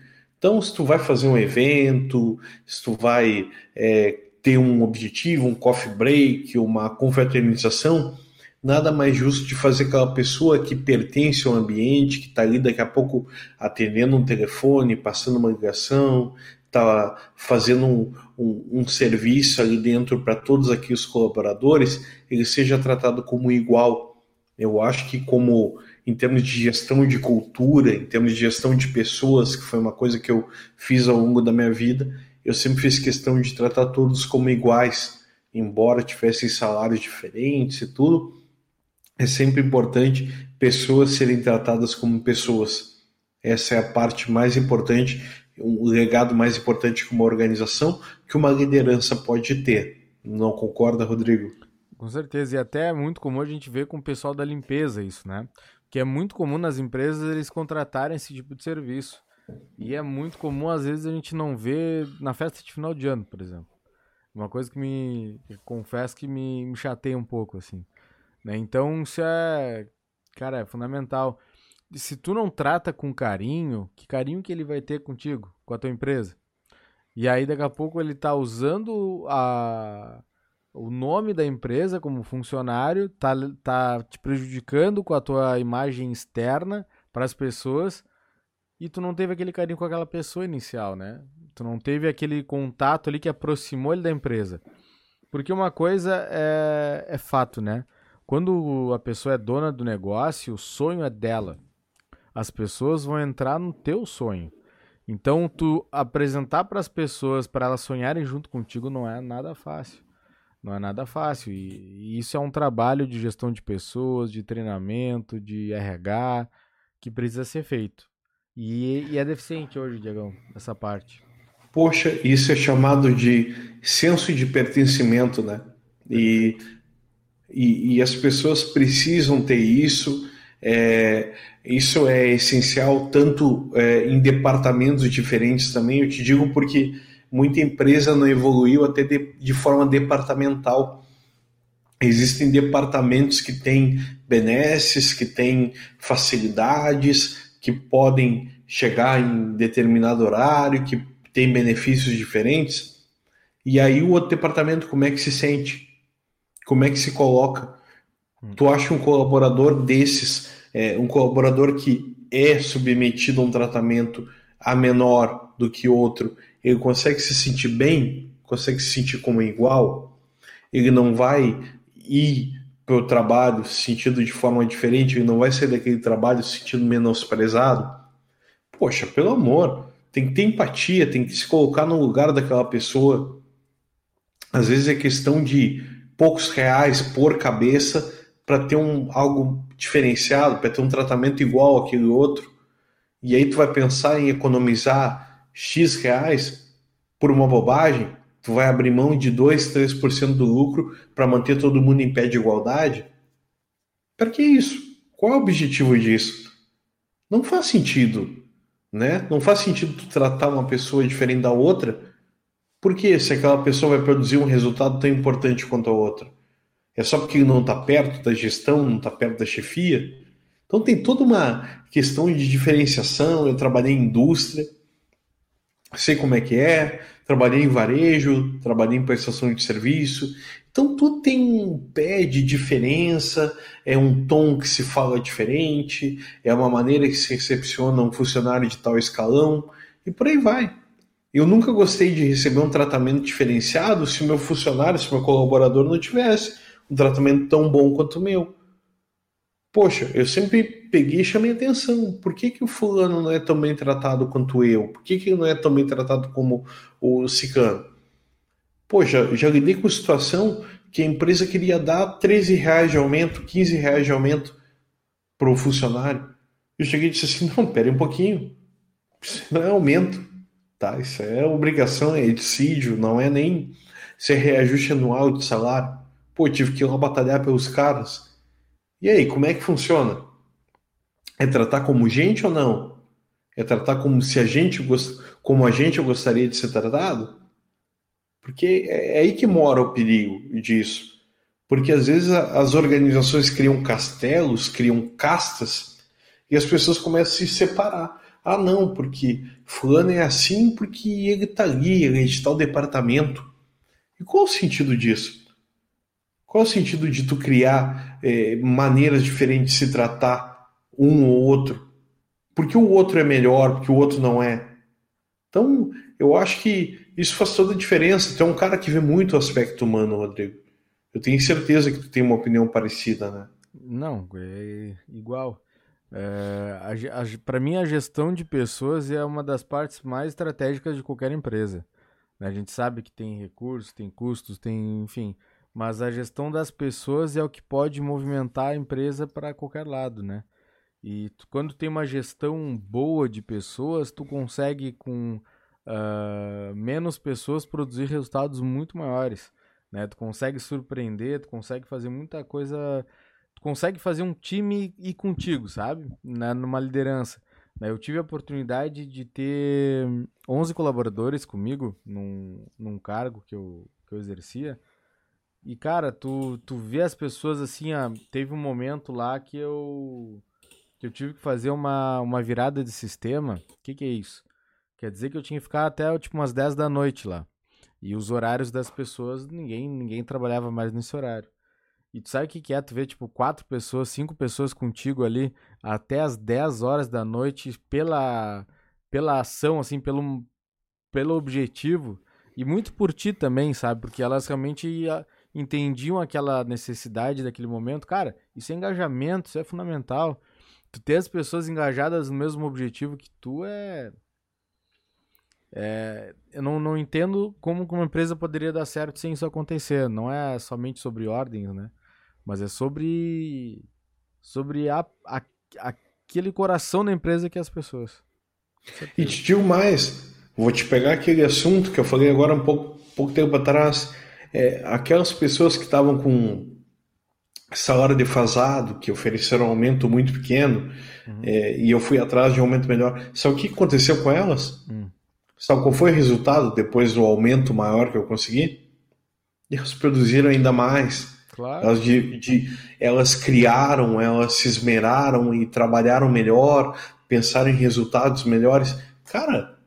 Então, se tu vai fazer um evento, se tu vai é, ter um objetivo, um coffee break, uma confraternização, nada mais justo de fazer aquela pessoa que pertence ao ambiente, que está ali daqui a pouco atendendo um telefone, passando uma ligação, está fazendo um, um, um, serviço ali dentro para todos aqui os colaboradores, ele seja tratado como igual. Eu acho que como em termos de gestão de cultura, em termos de gestão de pessoas, que foi uma coisa que eu fiz ao longo da minha vida, eu sempre fiz questão de tratar todos como iguais, embora tivessem salários diferentes e tudo. É sempre importante pessoas serem tratadas como pessoas. Essa é a parte mais importante, o legado mais importante que uma organização, que uma liderança pode ter. Não concorda, Rodrigo? Com certeza, e até é muito comum a gente ver com o pessoal da limpeza isso, né? Que é muito comum nas empresas eles contratarem esse tipo de serviço. E é muito comum, às vezes, a gente não ver na festa de final de ano, por exemplo. Uma coisa que me. confesso que me, me chateia um pouco, assim. Né? Então, isso é. Cara, é fundamental. E se tu não trata com carinho, que carinho que ele vai ter contigo, com a tua empresa? E aí, daqui a pouco, ele tá usando a o nome da empresa como funcionário, tá, tá te prejudicando com a tua imagem externa para as pessoas e tu não teve aquele carinho com aquela pessoa inicial, né? Tu não teve aquele contato ali que aproximou ele da empresa. Porque uma coisa é, é fato, né? Quando a pessoa é dona do negócio, o sonho é dela. As pessoas vão entrar no teu sonho. Então, tu apresentar para as pessoas, para elas sonharem junto contigo, não é nada fácil. Não é nada fácil. E, e isso é um trabalho de gestão de pessoas, de treinamento, de RH, que precisa ser feito. E, e é deficiente hoje, Diegão, essa parte. Poxa, isso é chamado de senso de pertencimento, né? E, e, e as pessoas precisam ter isso. É, isso é essencial tanto é, em departamentos diferentes também. Eu te digo porque muita empresa não evoluiu até de, de forma departamental. Existem departamentos que têm benesses, que têm facilidades, que podem chegar em determinado horário, que tem benefícios diferentes. E aí o outro departamento como é que se sente? Como é que se coloca? Hum. Tu acha um colaborador desses, é, um colaborador que é submetido a um tratamento a menor do que outro, ele consegue se sentir bem, consegue se sentir como igual, ele não vai ir para o trabalho se sentindo de forma diferente, ele não vai sair daquele trabalho se sentindo menosprezado. Poxa, pelo amor, tem que ter empatia, tem que se colocar no lugar daquela pessoa. Às vezes é questão de poucos reais por cabeça para ter um, algo diferenciado, para ter um tratamento igual àquele outro. E aí tu vai pensar em economizar X reais por uma bobagem, tu vai abrir mão de 2, 3% do lucro para manter todo mundo em pé de igualdade? Para que isso? Qual é o objetivo disso? Não faz sentido, né? Não faz sentido tu tratar uma pessoa diferente da outra, porque se aquela pessoa vai produzir um resultado tão importante quanto a outra? É só porque não está perto da gestão, não está perto da chefia? Então tem toda uma questão de diferenciação. Eu trabalhei em indústria, sei como é que é, trabalhei em varejo, trabalhei em prestação de serviço. Então tudo tem um pé de diferença, é um tom que se fala diferente, é uma maneira que se recepciona um funcionário de tal escalão e por aí vai. Eu nunca gostei de receber um tratamento diferenciado se o meu funcionário, se o meu colaborador não tivesse um tratamento tão bom quanto o meu. Poxa, eu sempre peguei e chamei atenção. Por que, que o fulano não é tão bem tratado quanto eu? Por que, que não é tão bem tratado como o cicano? Poxa, já lidei com situação que a empresa queria dar 13 reais de aumento, 15 reais de aumento para o funcionário. Eu cheguei e disse assim, não, pera um pouquinho. Isso não é aumento, tá? Isso é obrigação, é dissídio, não é nem ser reajuste anual de salário. Pô, tive que ir lá batalhar pelos caras. E aí, como é que funciona? É tratar como gente ou não? É tratar como se a gente como a gente gostaria de ser tratado? Porque é, é aí que mora o perigo disso. Porque às vezes as organizações criam castelos, criam castas, e as pessoas começam a se separar. Ah, não, porque fulano é assim porque ele está ali, ele é de tal departamento. E qual o sentido disso? Qual é o sentido de tu criar é, maneiras diferentes de se tratar um ou outro? Porque o outro é melhor, porque o outro não é. Então, eu acho que isso faz toda a diferença. Tu é um cara que vê muito o aspecto humano, Rodrigo. Eu tenho certeza que tu tem uma opinião parecida, né? Não, é igual. É, Para mim, a gestão de pessoas é uma das partes mais estratégicas de qualquer empresa. Né? A gente sabe que tem recursos, tem custos, tem, enfim, mas a gestão das pessoas é o que pode movimentar a empresa para qualquer lado, né? E tu, quando tem uma gestão boa de pessoas, tu consegue com uh, menos pessoas produzir resultados muito maiores, né? Tu consegue surpreender, tu consegue fazer muita coisa, tu consegue fazer um time ir contigo, sabe? Na, numa liderança. Né? Eu tive a oportunidade de ter 11 colaboradores comigo num, num cargo que eu, que eu exercia. E, cara, tu, tu vê as pessoas assim, ah, teve um momento lá que eu que eu tive que fazer uma, uma virada de sistema. O que, que é isso? Quer dizer que eu tinha que ficar até tipo umas 10 da noite lá. E os horários das pessoas, ninguém ninguém trabalhava mais nesse horário. E tu sabe o que, que é? Tu vê, tipo, quatro pessoas, cinco pessoas contigo ali até as 10 horas da noite pela, pela ação, assim, pelo, pelo objetivo. E muito por ti também, sabe? Porque elas realmente entendiam aquela necessidade daquele momento. Cara, isso é engajamento, isso é fundamental. Tu ter as pessoas engajadas no mesmo objetivo que tu é. É, eu não, não entendo como uma empresa poderia dar certo sem isso acontecer. Não é somente sobre ordens, né? Mas é sobre sobre a, a, aquele coração da empresa que é as pessoas. E te digo mais, vou te pegar aquele assunto que eu falei agora um pouco, pouco tempo atrás. É, aquelas pessoas que estavam com salário defasado, que ofereceram um aumento muito pequeno, uhum. é, e eu fui atrás de um aumento melhor. Sabe o que aconteceu com elas? Uhum. Sabe qual foi o resultado depois do aumento maior que eu consegui? Elas produziram ainda mais. Claro. Elas, de, de, elas criaram, elas se esmeraram e trabalharam melhor, pensaram em resultados melhores. Cara,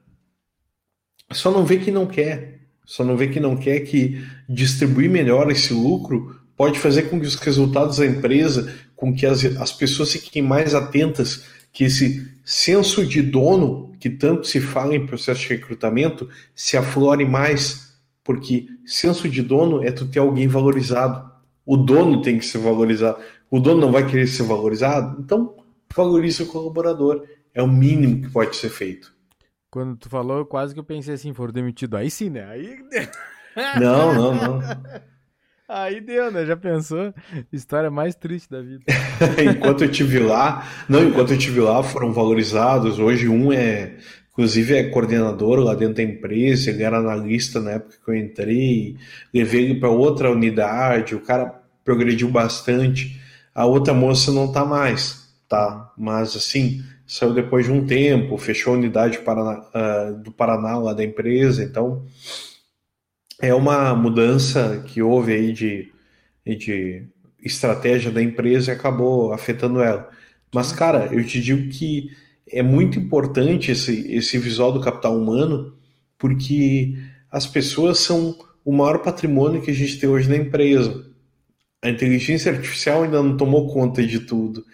só não vê que não quer. Só não vê que não quer que distribuir melhor esse lucro pode fazer com que os resultados da empresa, com que as, as pessoas fiquem mais atentas, que esse senso de dono, que tanto se fala em processo de recrutamento, se aflore mais, porque senso de dono é tu ter alguém valorizado. O dono tem que ser valorizado. O dono não vai querer ser valorizado, então valorize o colaborador. É o mínimo que pode ser feito. Quando tu falou, quase que eu pensei assim, for demitido. Aí sim, né? Aí. Não, não, não. Aí deu, né? Já pensou? História mais triste da vida. enquanto eu tive lá, não, enquanto eu tive lá, foram valorizados. Hoje um é, inclusive é coordenador lá dentro da empresa, ele era analista na época que eu entrei, levei ele para outra unidade, o cara progrediu bastante. A outra moça não tá mais, tá? Mas assim, saiu depois de um tempo, fechou a unidade Paraná, uh, do Paraná lá da empresa, então é uma mudança que houve aí de, de estratégia da empresa e acabou afetando ela. Mas, cara, eu te digo que é muito importante esse, esse visual do capital humano, porque as pessoas são o maior patrimônio que a gente tem hoje na empresa. A inteligência artificial ainda não tomou conta de tudo.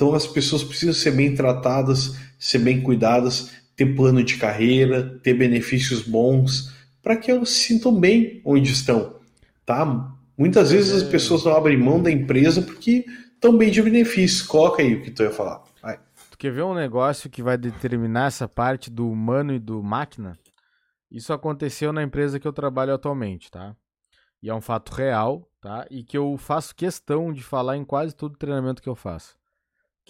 Então as pessoas precisam ser bem tratadas, ser bem cuidadas, ter plano de carreira, ter benefícios bons para que elas se sintam bem onde estão, tá? Muitas vezes as pessoas não abrem mão da empresa porque estão bem de benefício. Coloca aí o que tu ia falar. Vai. Tu quer ver um negócio que vai determinar essa parte do humano e do máquina? Isso aconteceu na empresa que eu trabalho atualmente, tá? E é um fato real, tá? E que eu faço questão de falar em quase todo treinamento que eu faço,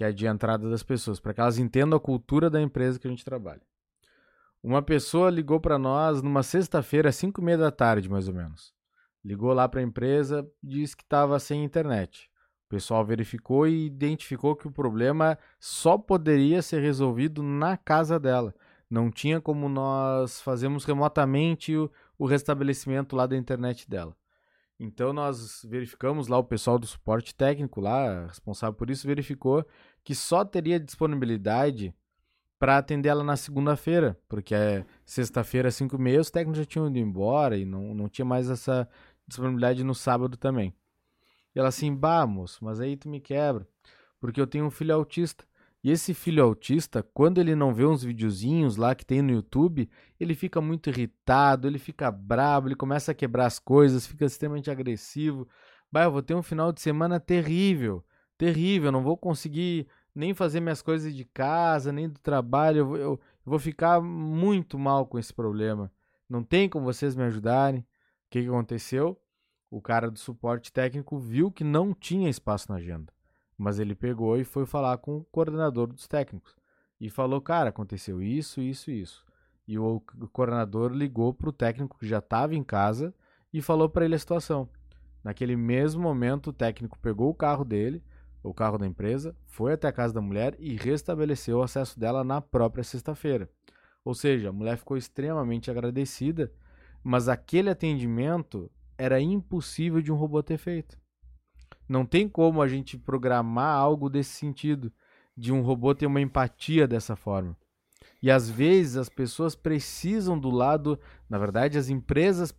que é de entrada das pessoas, para que elas entendam a cultura da empresa que a gente trabalha. Uma pessoa ligou para nós numa sexta-feira, às 5 e meia da tarde, mais ou menos. Ligou lá para a empresa, disse que estava sem internet. O pessoal verificou e identificou que o problema só poderia ser resolvido na casa dela. Não tinha como nós fazermos remotamente o, o restabelecimento lá da internet dela. Então nós verificamos lá o pessoal do suporte técnico lá, responsável por isso, verificou que só teria disponibilidade para atender ela na segunda-feira, porque é sexta-feira, 5 e meia, os técnicos já tinham ido embora e não, não tinha mais essa disponibilidade no sábado também. E ela assim, bah, moço, mas aí tu me quebra, porque eu tenho um filho autista. E esse filho autista, quando ele não vê uns videozinhos lá que tem no YouTube, ele fica muito irritado, ele fica bravo, ele começa a quebrar as coisas, fica extremamente agressivo. Bah, eu vou ter um final de semana terrível, terrível, não vou conseguir nem fazer minhas coisas de casa, nem do trabalho. Eu, eu, vou ficar muito mal com esse problema. Não tem como vocês me ajudarem. O que, que aconteceu? O cara do suporte técnico viu que não tinha espaço na agenda. Mas ele pegou e foi falar com o coordenador dos técnicos. E falou, cara, aconteceu isso, isso, isso. E o coordenador ligou para o técnico que já estava em casa e falou para ele a situação. Naquele mesmo momento, o técnico pegou o carro dele, o carro da empresa, foi até a casa da mulher e restabeleceu o acesso dela na própria sexta-feira. Ou seja, a mulher ficou extremamente agradecida, mas aquele atendimento era impossível de um robô ter feito. Não tem como a gente programar algo desse sentido, de um robô ter uma empatia dessa forma. E às vezes as pessoas precisam do lado, na verdade, as empresas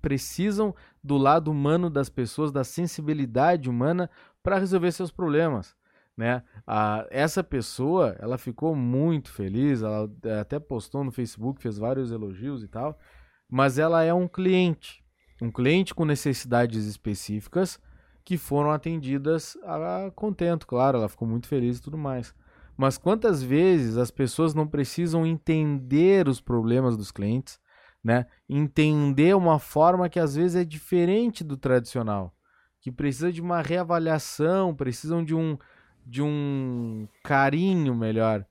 precisam do lado humano das pessoas, da sensibilidade humana para resolver seus problemas. Né? A, essa pessoa, ela ficou muito feliz, ela é, até postou no Facebook, fez vários elogios e tal, mas ela é um cliente, um cliente com necessidades específicas que foram atendidas a contento, claro, ela ficou muito feliz e tudo mais. Mas quantas vezes as pessoas não precisam entender os problemas dos clientes, né? Entender uma forma que às vezes é diferente do tradicional, que precisa de uma reavaliação, precisam de um de um carinho melhor.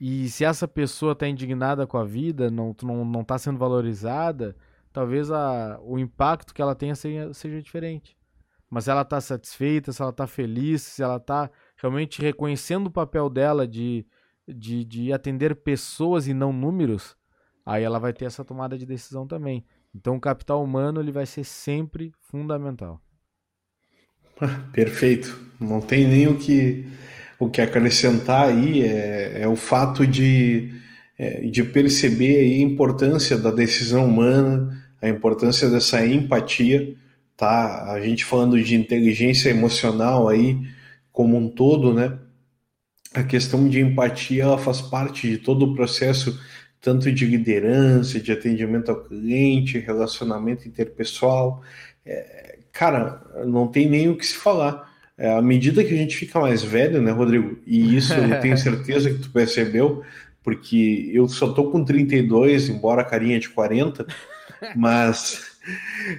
E se essa pessoa está indignada com a vida, não não não está sendo valorizada, talvez a, o impacto que ela tenha seja, seja diferente. Mas se ela está satisfeita, se ela está feliz, se ela está realmente reconhecendo o papel dela de, de, de atender pessoas e não números, aí ela vai ter essa tomada de decisão também. Então o capital humano ele vai ser sempre fundamental. Perfeito. Não tem nem o que, o que acrescentar aí. É, é o fato de, é, de perceber a importância da decisão humana, a importância dessa empatia. Tá? A gente falando de inteligência emocional aí, como um todo, né? A questão de empatia ela faz parte de todo o processo, tanto de liderança, de atendimento ao cliente, relacionamento interpessoal. É, cara, não tem nem o que se falar. É, à medida que a gente fica mais velho, né, Rodrigo? E isso eu tenho certeza que tu percebeu, porque eu só tô com 32, embora a carinha de 40, mas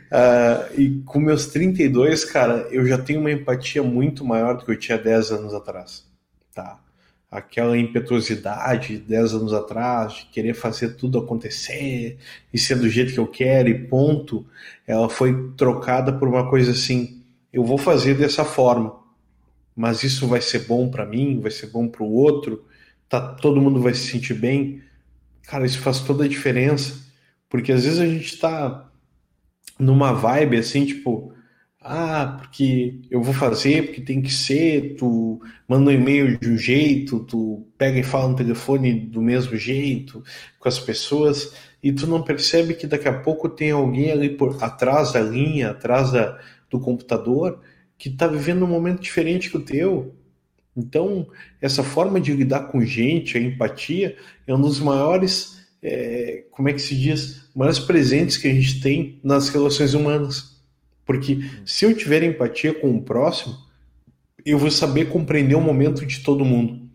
Uh, e com meus 32, cara, eu já tenho uma empatia muito maior do que eu tinha 10 anos atrás. Tá? Aquela impetuosidade 10 anos atrás, de querer fazer tudo acontecer e ser do jeito que eu quero e ponto, ela foi trocada por uma coisa assim: eu vou fazer dessa forma, mas isso vai ser bom para mim, vai ser bom para o outro, tá, todo mundo vai se sentir bem. Cara, isso faz toda a diferença, porque às vezes a gente está numa vibe assim, tipo, ah, porque eu vou fazer, porque tem que ser, tu manda um e-mail de um jeito, tu pega e fala no telefone do mesmo jeito com as pessoas, e tu não percebe que daqui a pouco tem alguém ali por atrás da linha, atrás da, do computador, que está vivendo um momento diferente que o teu. Então, essa forma de lidar com gente, a empatia, é um dos maiores é, como é que se diz, maiores presentes que a gente tem nas relações humanas. Porque se eu tiver empatia com o próximo, eu vou saber compreender o momento de todo mundo.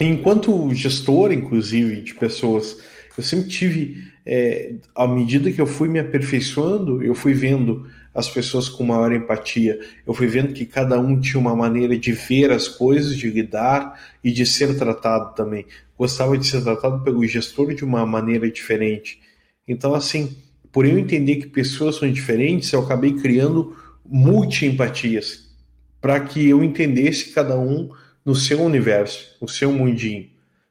Enquanto gestor, inclusive, de pessoas, eu sempre tive, é, à medida que eu fui me aperfeiçoando, eu fui vendo as pessoas com maior empatia, eu fui vendo que cada um tinha uma maneira de ver as coisas, de lidar e de ser tratado também gostava de ser tratado pelo gestor de uma maneira diferente. Então, assim, por eu entender que pessoas são diferentes, eu acabei criando multi-empatias para que eu entendesse cada um no seu universo, no seu mundinho.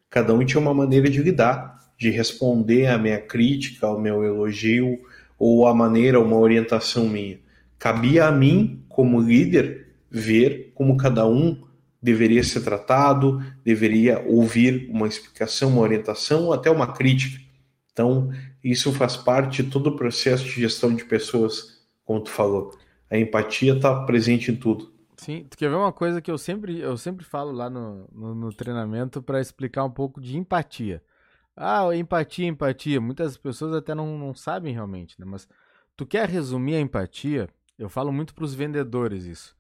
Cada um tinha uma maneira de lidar, de responder à minha crítica, ao meu elogio ou a maneira, uma orientação minha. Cabia a mim, como líder, ver como cada um deveria ser tratado, deveria ouvir uma explicação, uma orientação ou até uma crítica. Então, isso faz parte de todo o processo de gestão de pessoas, como tu falou. A empatia está presente em tudo. Sim, tu quer ver uma coisa que eu sempre, eu sempre falo lá no, no, no treinamento para explicar um pouco de empatia. Ah, empatia, empatia. Muitas pessoas até não, não sabem realmente, né? Mas tu quer resumir a empatia? Eu falo muito para os vendedores isso.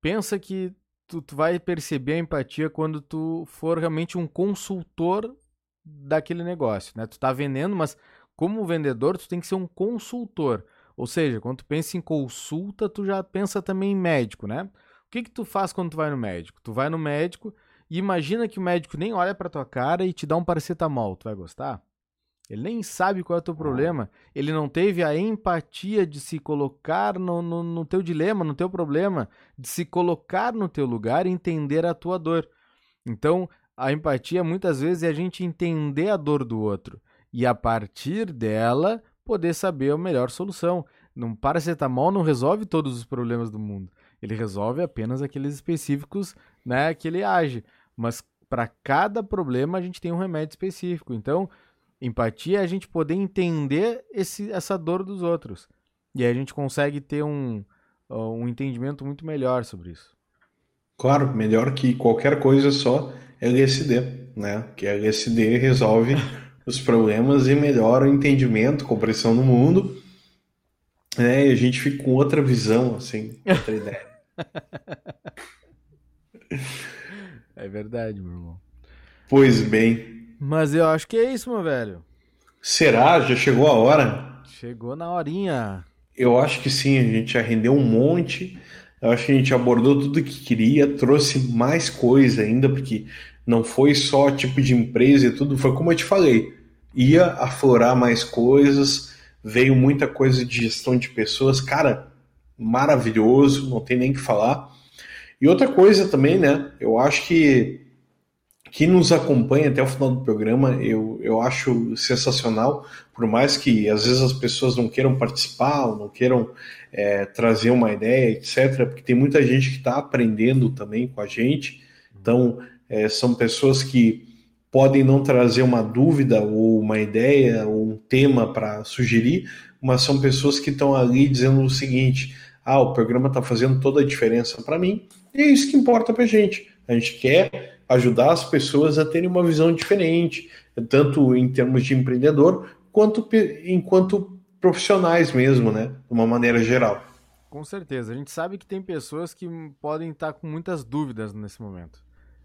Pensa que tu, tu vai perceber a empatia quando tu for realmente um consultor daquele negócio, né? Tu tá vendendo, mas como vendedor, tu tem que ser um consultor. Ou seja, quando tu pensa em consulta, tu já pensa também em médico, né? O que que tu faz quando tu vai no médico? Tu vai no médico e imagina que o médico nem olha para tua cara e te dá um paracetamol, tu vai gostar? Ele nem sabe qual é o teu problema. Ele não teve a empatia de se colocar no, no, no, teu dilema, no teu problema, de se colocar no teu lugar e entender a tua dor. Então, a empatia muitas vezes é a gente entender a dor do outro e a partir dela poder saber a melhor solução. Um paracetamol não resolve todos os problemas do mundo. Ele resolve apenas aqueles específicos, né, que ele age. Mas para cada problema a gente tem um remédio específico. Então, empatia é a gente poder entender esse, essa dor dos outros. E aí a gente consegue ter um, um entendimento muito melhor sobre isso. Claro, melhor que qualquer coisa só LSD, né? Que LSD resolve os problemas e melhora o entendimento, compreensão do mundo. Né? E a gente fica com outra visão, assim, outra ideia. É verdade, meu irmão. Pois bem. Mas eu acho que é isso, meu velho. Será? Já chegou a hora? Chegou na horinha. Eu acho que sim, a gente já rendeu um monte. Eu acho que a gente abordou tudo que queria, trouxe mais coisa ainda, porque não foi só tipo de empresa e tudo, foi como eu te falei, ia aflorar mais coisas, veio muita coisa de gestão de pessoas, cara, maravilhoso, não tem nem que falar. E outra coisa também, né? Eu acho que quem nos acompanha até o final do programa, eu, eu acho sensacional, por mais que às vezes as pessoas não queiram participar, ou não queiram é, trazer uma ideia, etc., porque tem muita gente que está aprendendo também com a gente. Então, é, são pessoas que podem não trazer uma dúvida ou uma ideia ou um tema para sugerir, mas são pessoas que estão ali dizendo o seguinte: ah, o programa está fazendo toda a diferença para mim, e é isso que importa para a gente. A gente quer ajudar as pessoas a terem uma visão diferente, tanto em termos de empreendedor, quanto enquanto profissionais mesmo, né? De uma maneira geral. Com certeza. A gente sabe que tem pessoas que podem estar com muitas dúvidas nesse momento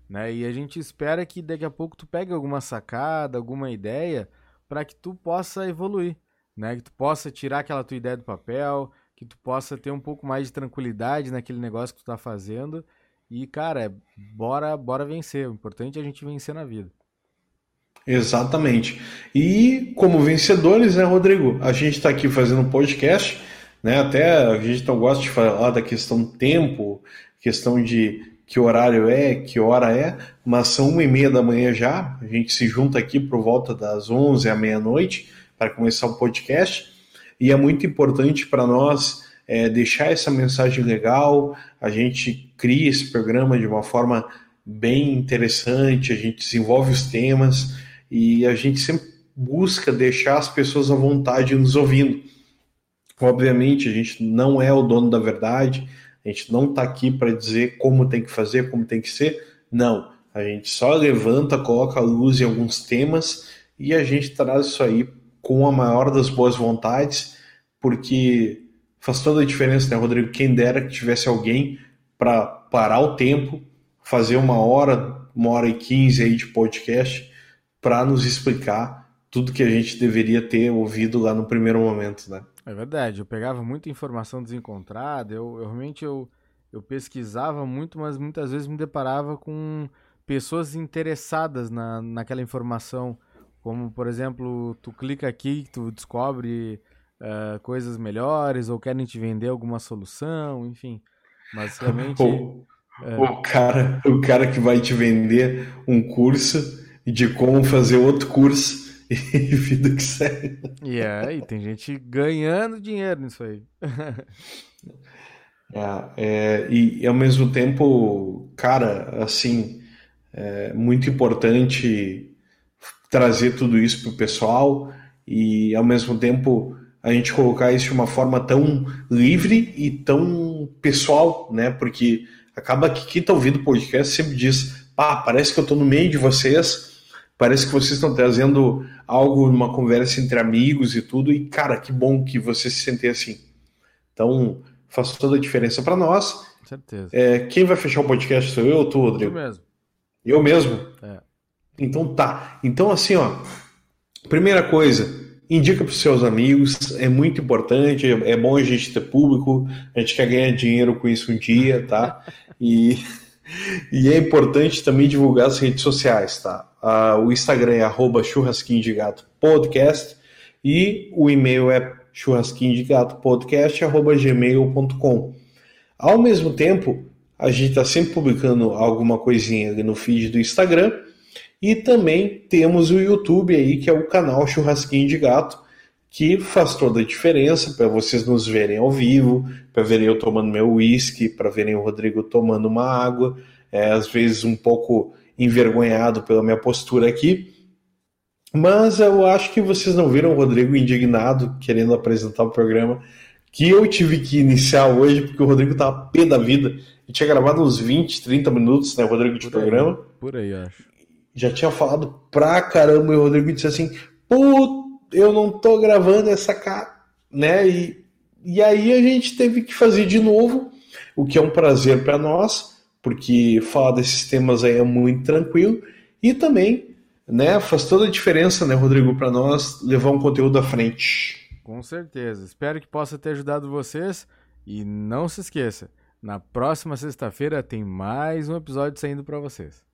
né? E a gente espera que daqui a pouco tu pegue alguma sacada, alguma ideia para que tu possa evoluir, né? Que tu possa tirar aquela tua ideia do papel, que tu possa ter um pouco mais de tranquilidade naquele negócio que tu tá fazendo. E, cara, bora, bora vencer. O importante é a gente vencer na vida. Exatamente. E como vencedores, né, Rodrigo? A gente está aqui fazendo um podcast, né? Até a gente não gosta de falar da questão tempo, questão de que horário é, que hora é, mas são uma e meia da manhã já. A gente se junta aqui por volta das onze à meia-noite para começar o podcast e é muito importante para nós é, deixar essa mensagem legal. A gente cria esse programa de uma forma bem interessante, a gente desenvolve os temas e a gente sempre busca deixar as pessoas à vontade nos ouvindo. Obviamente, a gente não é o dono da verdade, a gente não está aqui para dizer como tem que fazer, como tem que ser. Não. A gente só levanta, coloca a luz em alguns temas e a gente traz isso aí com a maior das boas vontades, porque faz toda a diferença, né, Rodrigo? Quem dera que tivesse alguém para parar o tempo, fazer uma hora, uma hora e quinze aí de podcast para nos explicar tudo que a gente deveria ter ouvido lá no primeiro momento, né? É verdade, eu pegava muita informação desencontrada, eu, eu realmente eu, eu pesquisava muito, mas muitas vezes me deparava com pessoas interessadas na, naquela informação, como por exemplo, tu clica aqui, tu descobre uh, coisas melhores ou querem te vender alguma solução, enfim. Mas realmente. o, uh... o, cara, o cara que vai te vender um curso de como fazer outro curso e vida que segue. E aí, tem gente ganhando dinheiro nisso aí. é, é, e, e, ao mesmo tempo, cara, assim, é muito importante trazer tudo isso para o pessoal e ao mesmo tempo a gente colocar isso de uma forma tão livre e tão pessoal, né? Porque acaba que quem está ouvindo o podcast sempre diz, pá, parece que eu estou no meio de vocês Parece que vocês estão trazendo algo, uma conversa entre amigos e tudo. E, cara, que bom que você se sente assim. Então, faz toda a diferença para nós. Com certeza. É, quem vai fechar o podcast sou eu ou tu, Rodrigo? Eu mesmo. Eu mesmo? É. Então tá. Então, assim, ó. Primeira coisa, indica para os seus amigos, é muito importante, é bom a gente ter público, a gente quer ganhar dinheiro com isso um dia, tá? E, e é importante também divulgar as redes sociais, tá? Ah, o Instagram é arroba churrasquinho de gato podcast e o e-mail é churrasquinho de gato podcast arroba gmail.com. Ao mesmo tempo, a gente está sempre publicando alguma coisinha no feed do Instagram e também temos o YouTube aí, que é o canal Churrasquinho de Gato, que faz toda a diferença para vocês nos verem ao vivo, para verem eu tomando meu uísque, para verem o Rodrigo tomando uma água, é, às vezes um pouco envergonhado pela minha postura aqui. Mas eu acho que vocês não viram o Rodrigo indignado querendo apresentar o programa que eu tive que iniciar hoje, porque o Rodrigo tava pé da vida. E tinha gravado uns 20, 30 minutos, né, Rodrigo, de Por aí, programa. Por aí, acho. Já tinha falado pra caramba e o Rodrigo disse assim: Pô, eu não tô gravando essa cara, né? E, e aí a gente teve que fazer de novo, o que é um prazer para nós, porque falar desses temas aí é muito tranquilo e também, né, faz toda a diferença, né, Rodrigo, para nós levar um conteúdo à frente. Com certeza. Espero que possa ter ajudado vocês. E não se esqueça, na próxima sexta-feira tem mais um episódio saindo para vocês.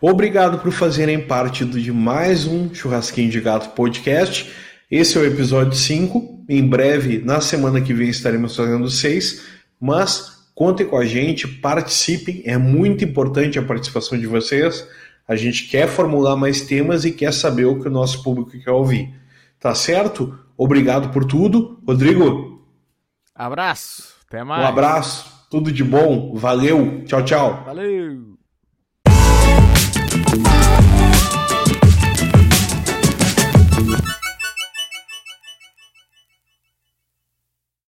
Obrigado por fazerem parte de mais um Churrasquinho de Gato podcast. Esse é o episódio 5. Em breve, na semana que vem, estaremos fazendo 6. Mas contem com a gente, participem. É muito importante a participação de vocês. A gente quer formular mais temas e quer saber o que o nosso público quer ouvir. Tá certo? Obrigado por tudo. Rodrigo, Abraço! Até um mais! abraço. Tudo de bom. Valeu. Tchau, tchau. Valeu! Müzik